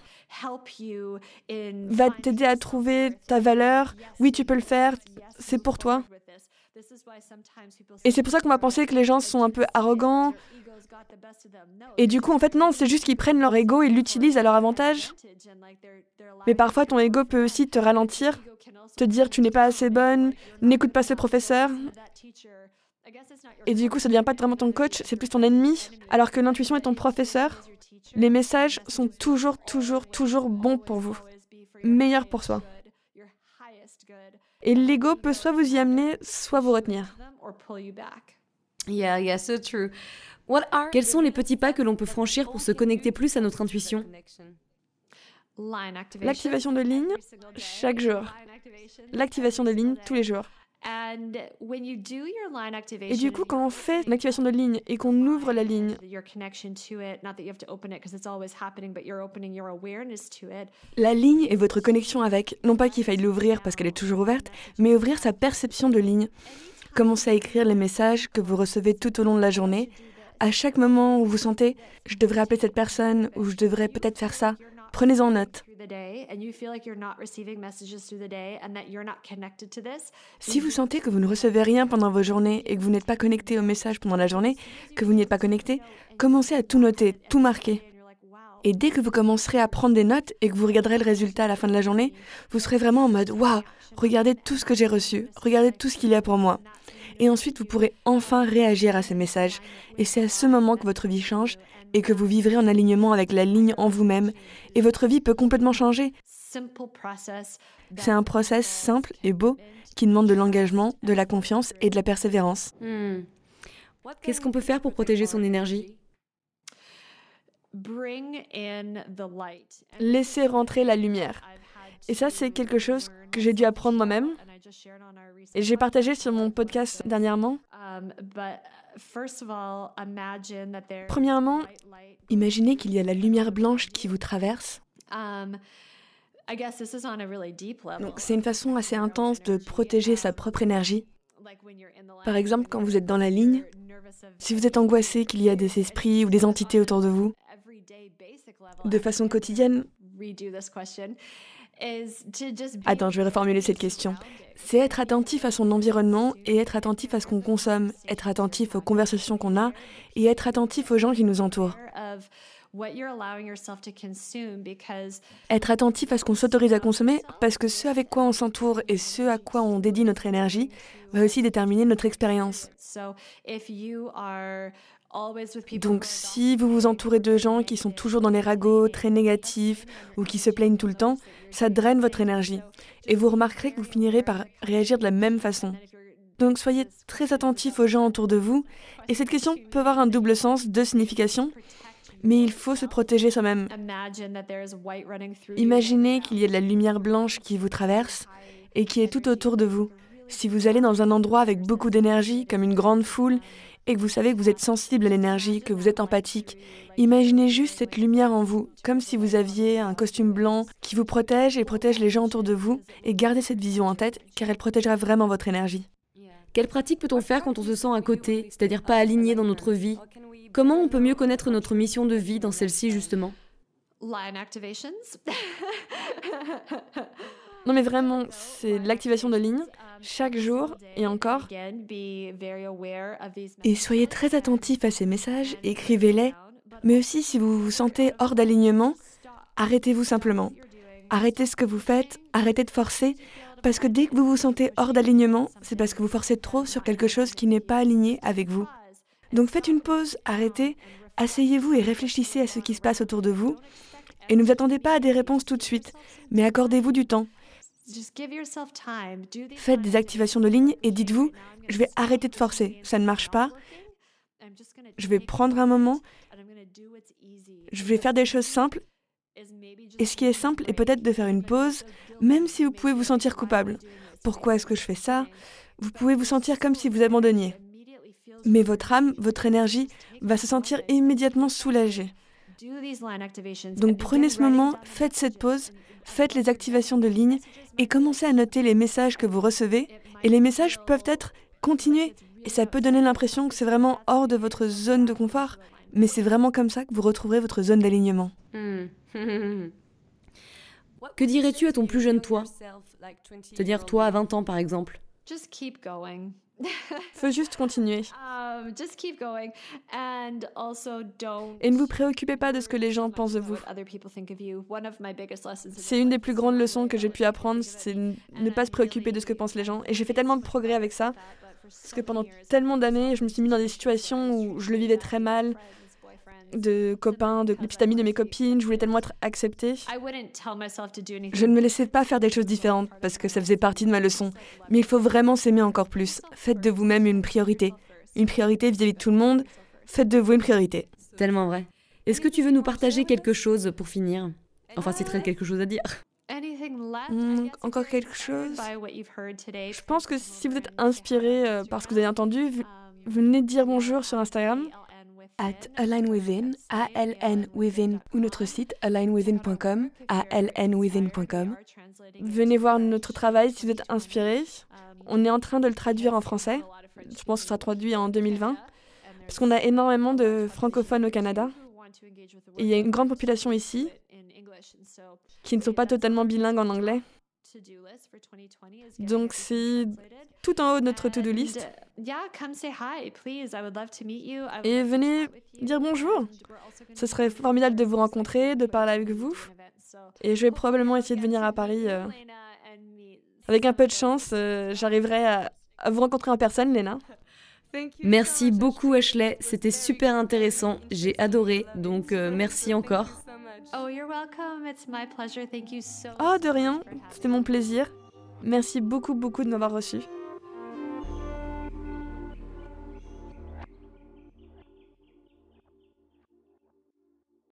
va t'aider à trouver ta valeur, oui, tu peux le faire, c'est pour toi. Et c'est pour ça qu'on va penser que les gens sont un peu arrogants. Et du coup, en fait, non, c'est juste qu'ils prennent leur ego et l'utilisent à leur avantage. Mais parfois, ton ego peut aussi te ralentir, te dire tu n'es pas assez bonne, n'écoute pas ce professeur. Et du coup, ça ne devient pas vraiment ton coach, c'est plus ton ennemi. Alors que l'intuition est ton professeur, les messages sont toujours, toujours, toujours bons pour vous, meilleurs pour soi. Et l'ego peut soit vous y amener, soit vous retenir. Yeah, yeah, so true. Quels sont les petits pas que l'on peut franchir pour se connecter plus à notre intuition? L'activation de ligne chaque jour. L'activation de ligne tous les jours. Et du coup, quand on fait l'activation de ligne et qu'on ouvre la ligne, la ligne est votre connexion avec, non pas qu'il faille l'ouvrir parce qu'elle est toujours ouverte, mais ouvrir sa perception de ligne. Commencez à écrire les messages que vous recevez tout au long de la journée. À chaque moment où vous sentez, je devrais appeler cette personne ou je devrais peut-être faire ça, Prenez-en note. Si vous sentez que vous ne recevez rien pendant vos journées et que vous n'êtes pas connecté aux messages pendant la journée, que vous n'y êtes pas connecté, commencez à tout noter, tout marquer. Et dès que vous commencerez à prendre des notes et que vous regarderez le résultat à la fin de la journée, vous serez vraiment en mode Waouh, regardez tout ce que j'ai reçu, regardez tout ce qu'il y a pour moi. Et ensuite, vous pourrez enfin réagir à ces messages. Et c'est à ce moment que votre vie change et que vous vivrez en alignement avec la ligne en vous-même. Et votre vie peut complètement changer. C'est un process simple et beau qui demande de l'engagement, de la confiance et de la persévérance. Hmm. Qu'est-ce qu'on peut faire pour protéger son énergie Laissez rentrer la lumière. Et ça, c'est quelque chose que j'ai dû apprendre moi-même. Et j'ai partagé sur mon podcast dernièrement. Premièrement, imaginez qu'il y a la lumière blanche qui vous traverse. Donc c'est une façon assez intense de protéger sa propre énergie. Par exemple, quand vous êtes dans la ligne, si vous êtes angoissé qu'il y a des esprits ou des entités autour de vous, de façon quotidienne, Attends, je vais reformuler cette question. C'est être attentif à son environnement et être attentif à ce qu'on consomme, être attentif aux conversations qu'on a et être attentif aux gens qui nous entourent. Être attentif à ce qu'on s'autorise à consommer parce que ce avec quoi on s'entoure et ce à quoi on dédie notre énergie va aussi déterminer notre expérience. Donc si vous vous entourez de gens qui sont toujours dans les ragots, très négatifs ou qui se plaignent tout le temps, ça draine votre énergie. Et vous remarquerez que vous finirez par réagir de la même façon. Donc soyez très attentif aux gens autour de vous. Et cette question peut avoir un double sens, deux significations. Mais il faut se protéger soi-même. Imaginez qu'il y ait de la lumière blanche qui vous traverse et qui est tout autour de vous. Si vous allez dans un endroit avec beaucoup d'énergie, comme une grande foule, et que vous savez que vous êtes sensible à l'énergie, que vous êtes empathique, imaginez juste cette lumière en vous, comme si vous aviez un costume blanc qui vous protège et protège les gens autour de vous, et gardez cette vision en tête, car elle protégera vraiment votre énergie. Quelle pratique peut-on faire quand on se sent à côté, c'est-à-dire pas aligné dans notre vie? Comment on peut mieux connaître notre mission de vie dans celle-ci justement? Non mais vraiment, c'est l'activation de ligne chaque jour et encore. Et soyez très attentifs à ces messages, écrivez-les. Mais aussi si vous vous sentez hors d'alignement, arrêtez-vous simplement. Arrêtez ce que vous faites, arrêtez de forcer, parce que dès que vous vous sentez hors d'alignement, c'est parce que vous forcez trop sur quelque chose qui n'est pas aligné avec vous. Donc faites une pause, arrêtez, asseyez-vous et réfléchissez à ce qui se passe autour de vous. Et ne vous attendez pas à des réponses tout de suite, mais accordez-vous du temps. Faites des activations de ligne et dites-vous, je vais arrêter de forcer, ça ne marche pas. Je vais prendre un moment, je vais faire des choses simples. Et ce qui est simple est peut-être de faire une pause, même si vous pouvez vous sentir coupable. Pourquoi est-ce que je fais ça? Vous pouvez vous sentir comme si vous abandonniez. Mais votre âme, votre énergie va se sentir immédiatement soulagée. Donc prenez ce moment, faites cette pause, faites les activations de ligne et commencez à noter les messages que vous recevez. Et les messages peuvent être continués. Et ça peut donner l'impression que c'est vraiment hors de votre zone de confort. Mais c'est vraiment comme ça que vous retrouverez votre zone d'alignement. Hmm. que dirais-tu à ton plus jeune toi? C'est-à-dire toi à 20 ans par exemple Faut juste continuer. Um, Et ne vous préoccupez pas de ce que les gens pensent de vous. C'est une des plus grandes leçons que j'ai pu apprendre, c'est ne pas se préoccuper de ce que pensent les gens. Et j'ai fait tellement de progrès avec ça, parce que pendant tellement d'années, je me suis mis dans des situations où je le vivais très mal, de copains, de petits amis de mes copines. Je voulais tellement être acceptée. Je ne me laissais pas faire des choses différentes parce que ça faisait partie de ma leçon. Mais il faut vraiment s'aimer encore plus. Faites de vous-même une priorité. Une priorité vis-à-vis de tout le monde. Faites de vous une priorité. Tellement vrai. Est-ce que tu veux nous partager quelque chose pour finir? Enfin, c'est très quelque chose à dire. Hmm, encore quelque chose? Je pense que si vous êtes inspiré euh, par ce que vous avez entendu, venez dire bonjour sur Instagram at alignwithin, A-L-N within, ou notre site alignwithin.com, A-L-N-within.com. Venez voir notre travail si vous êtes inspiré. On est en train de le traduire en français. Je pense que ce sera traduit en 2020. Parce qu'on a énormément de francophones au Canada. Et il y a une grande population ici qui ne sont pas totalement bilingues en anglais. Donc c'est tout en haut de notre to-do list. Et venez dire bonjour. Ce serait formidable de vous rencontrer, de parler avec vous. Et je vais probablement essayer de venir à Paris. euh, Avec un peu de chance, euh, j'arriverai à, à vous rencontrer en personne, Léna. Merci beaucoup Ashley, c'était super intéressant, j'ai adoré, donc euh, merci encore. Oh, you're welcome. It's my pleasure. Thank you so Oh, de rien, c'était mon plaisir. Merci beaucoup, beaucoup de m'avoir reçu.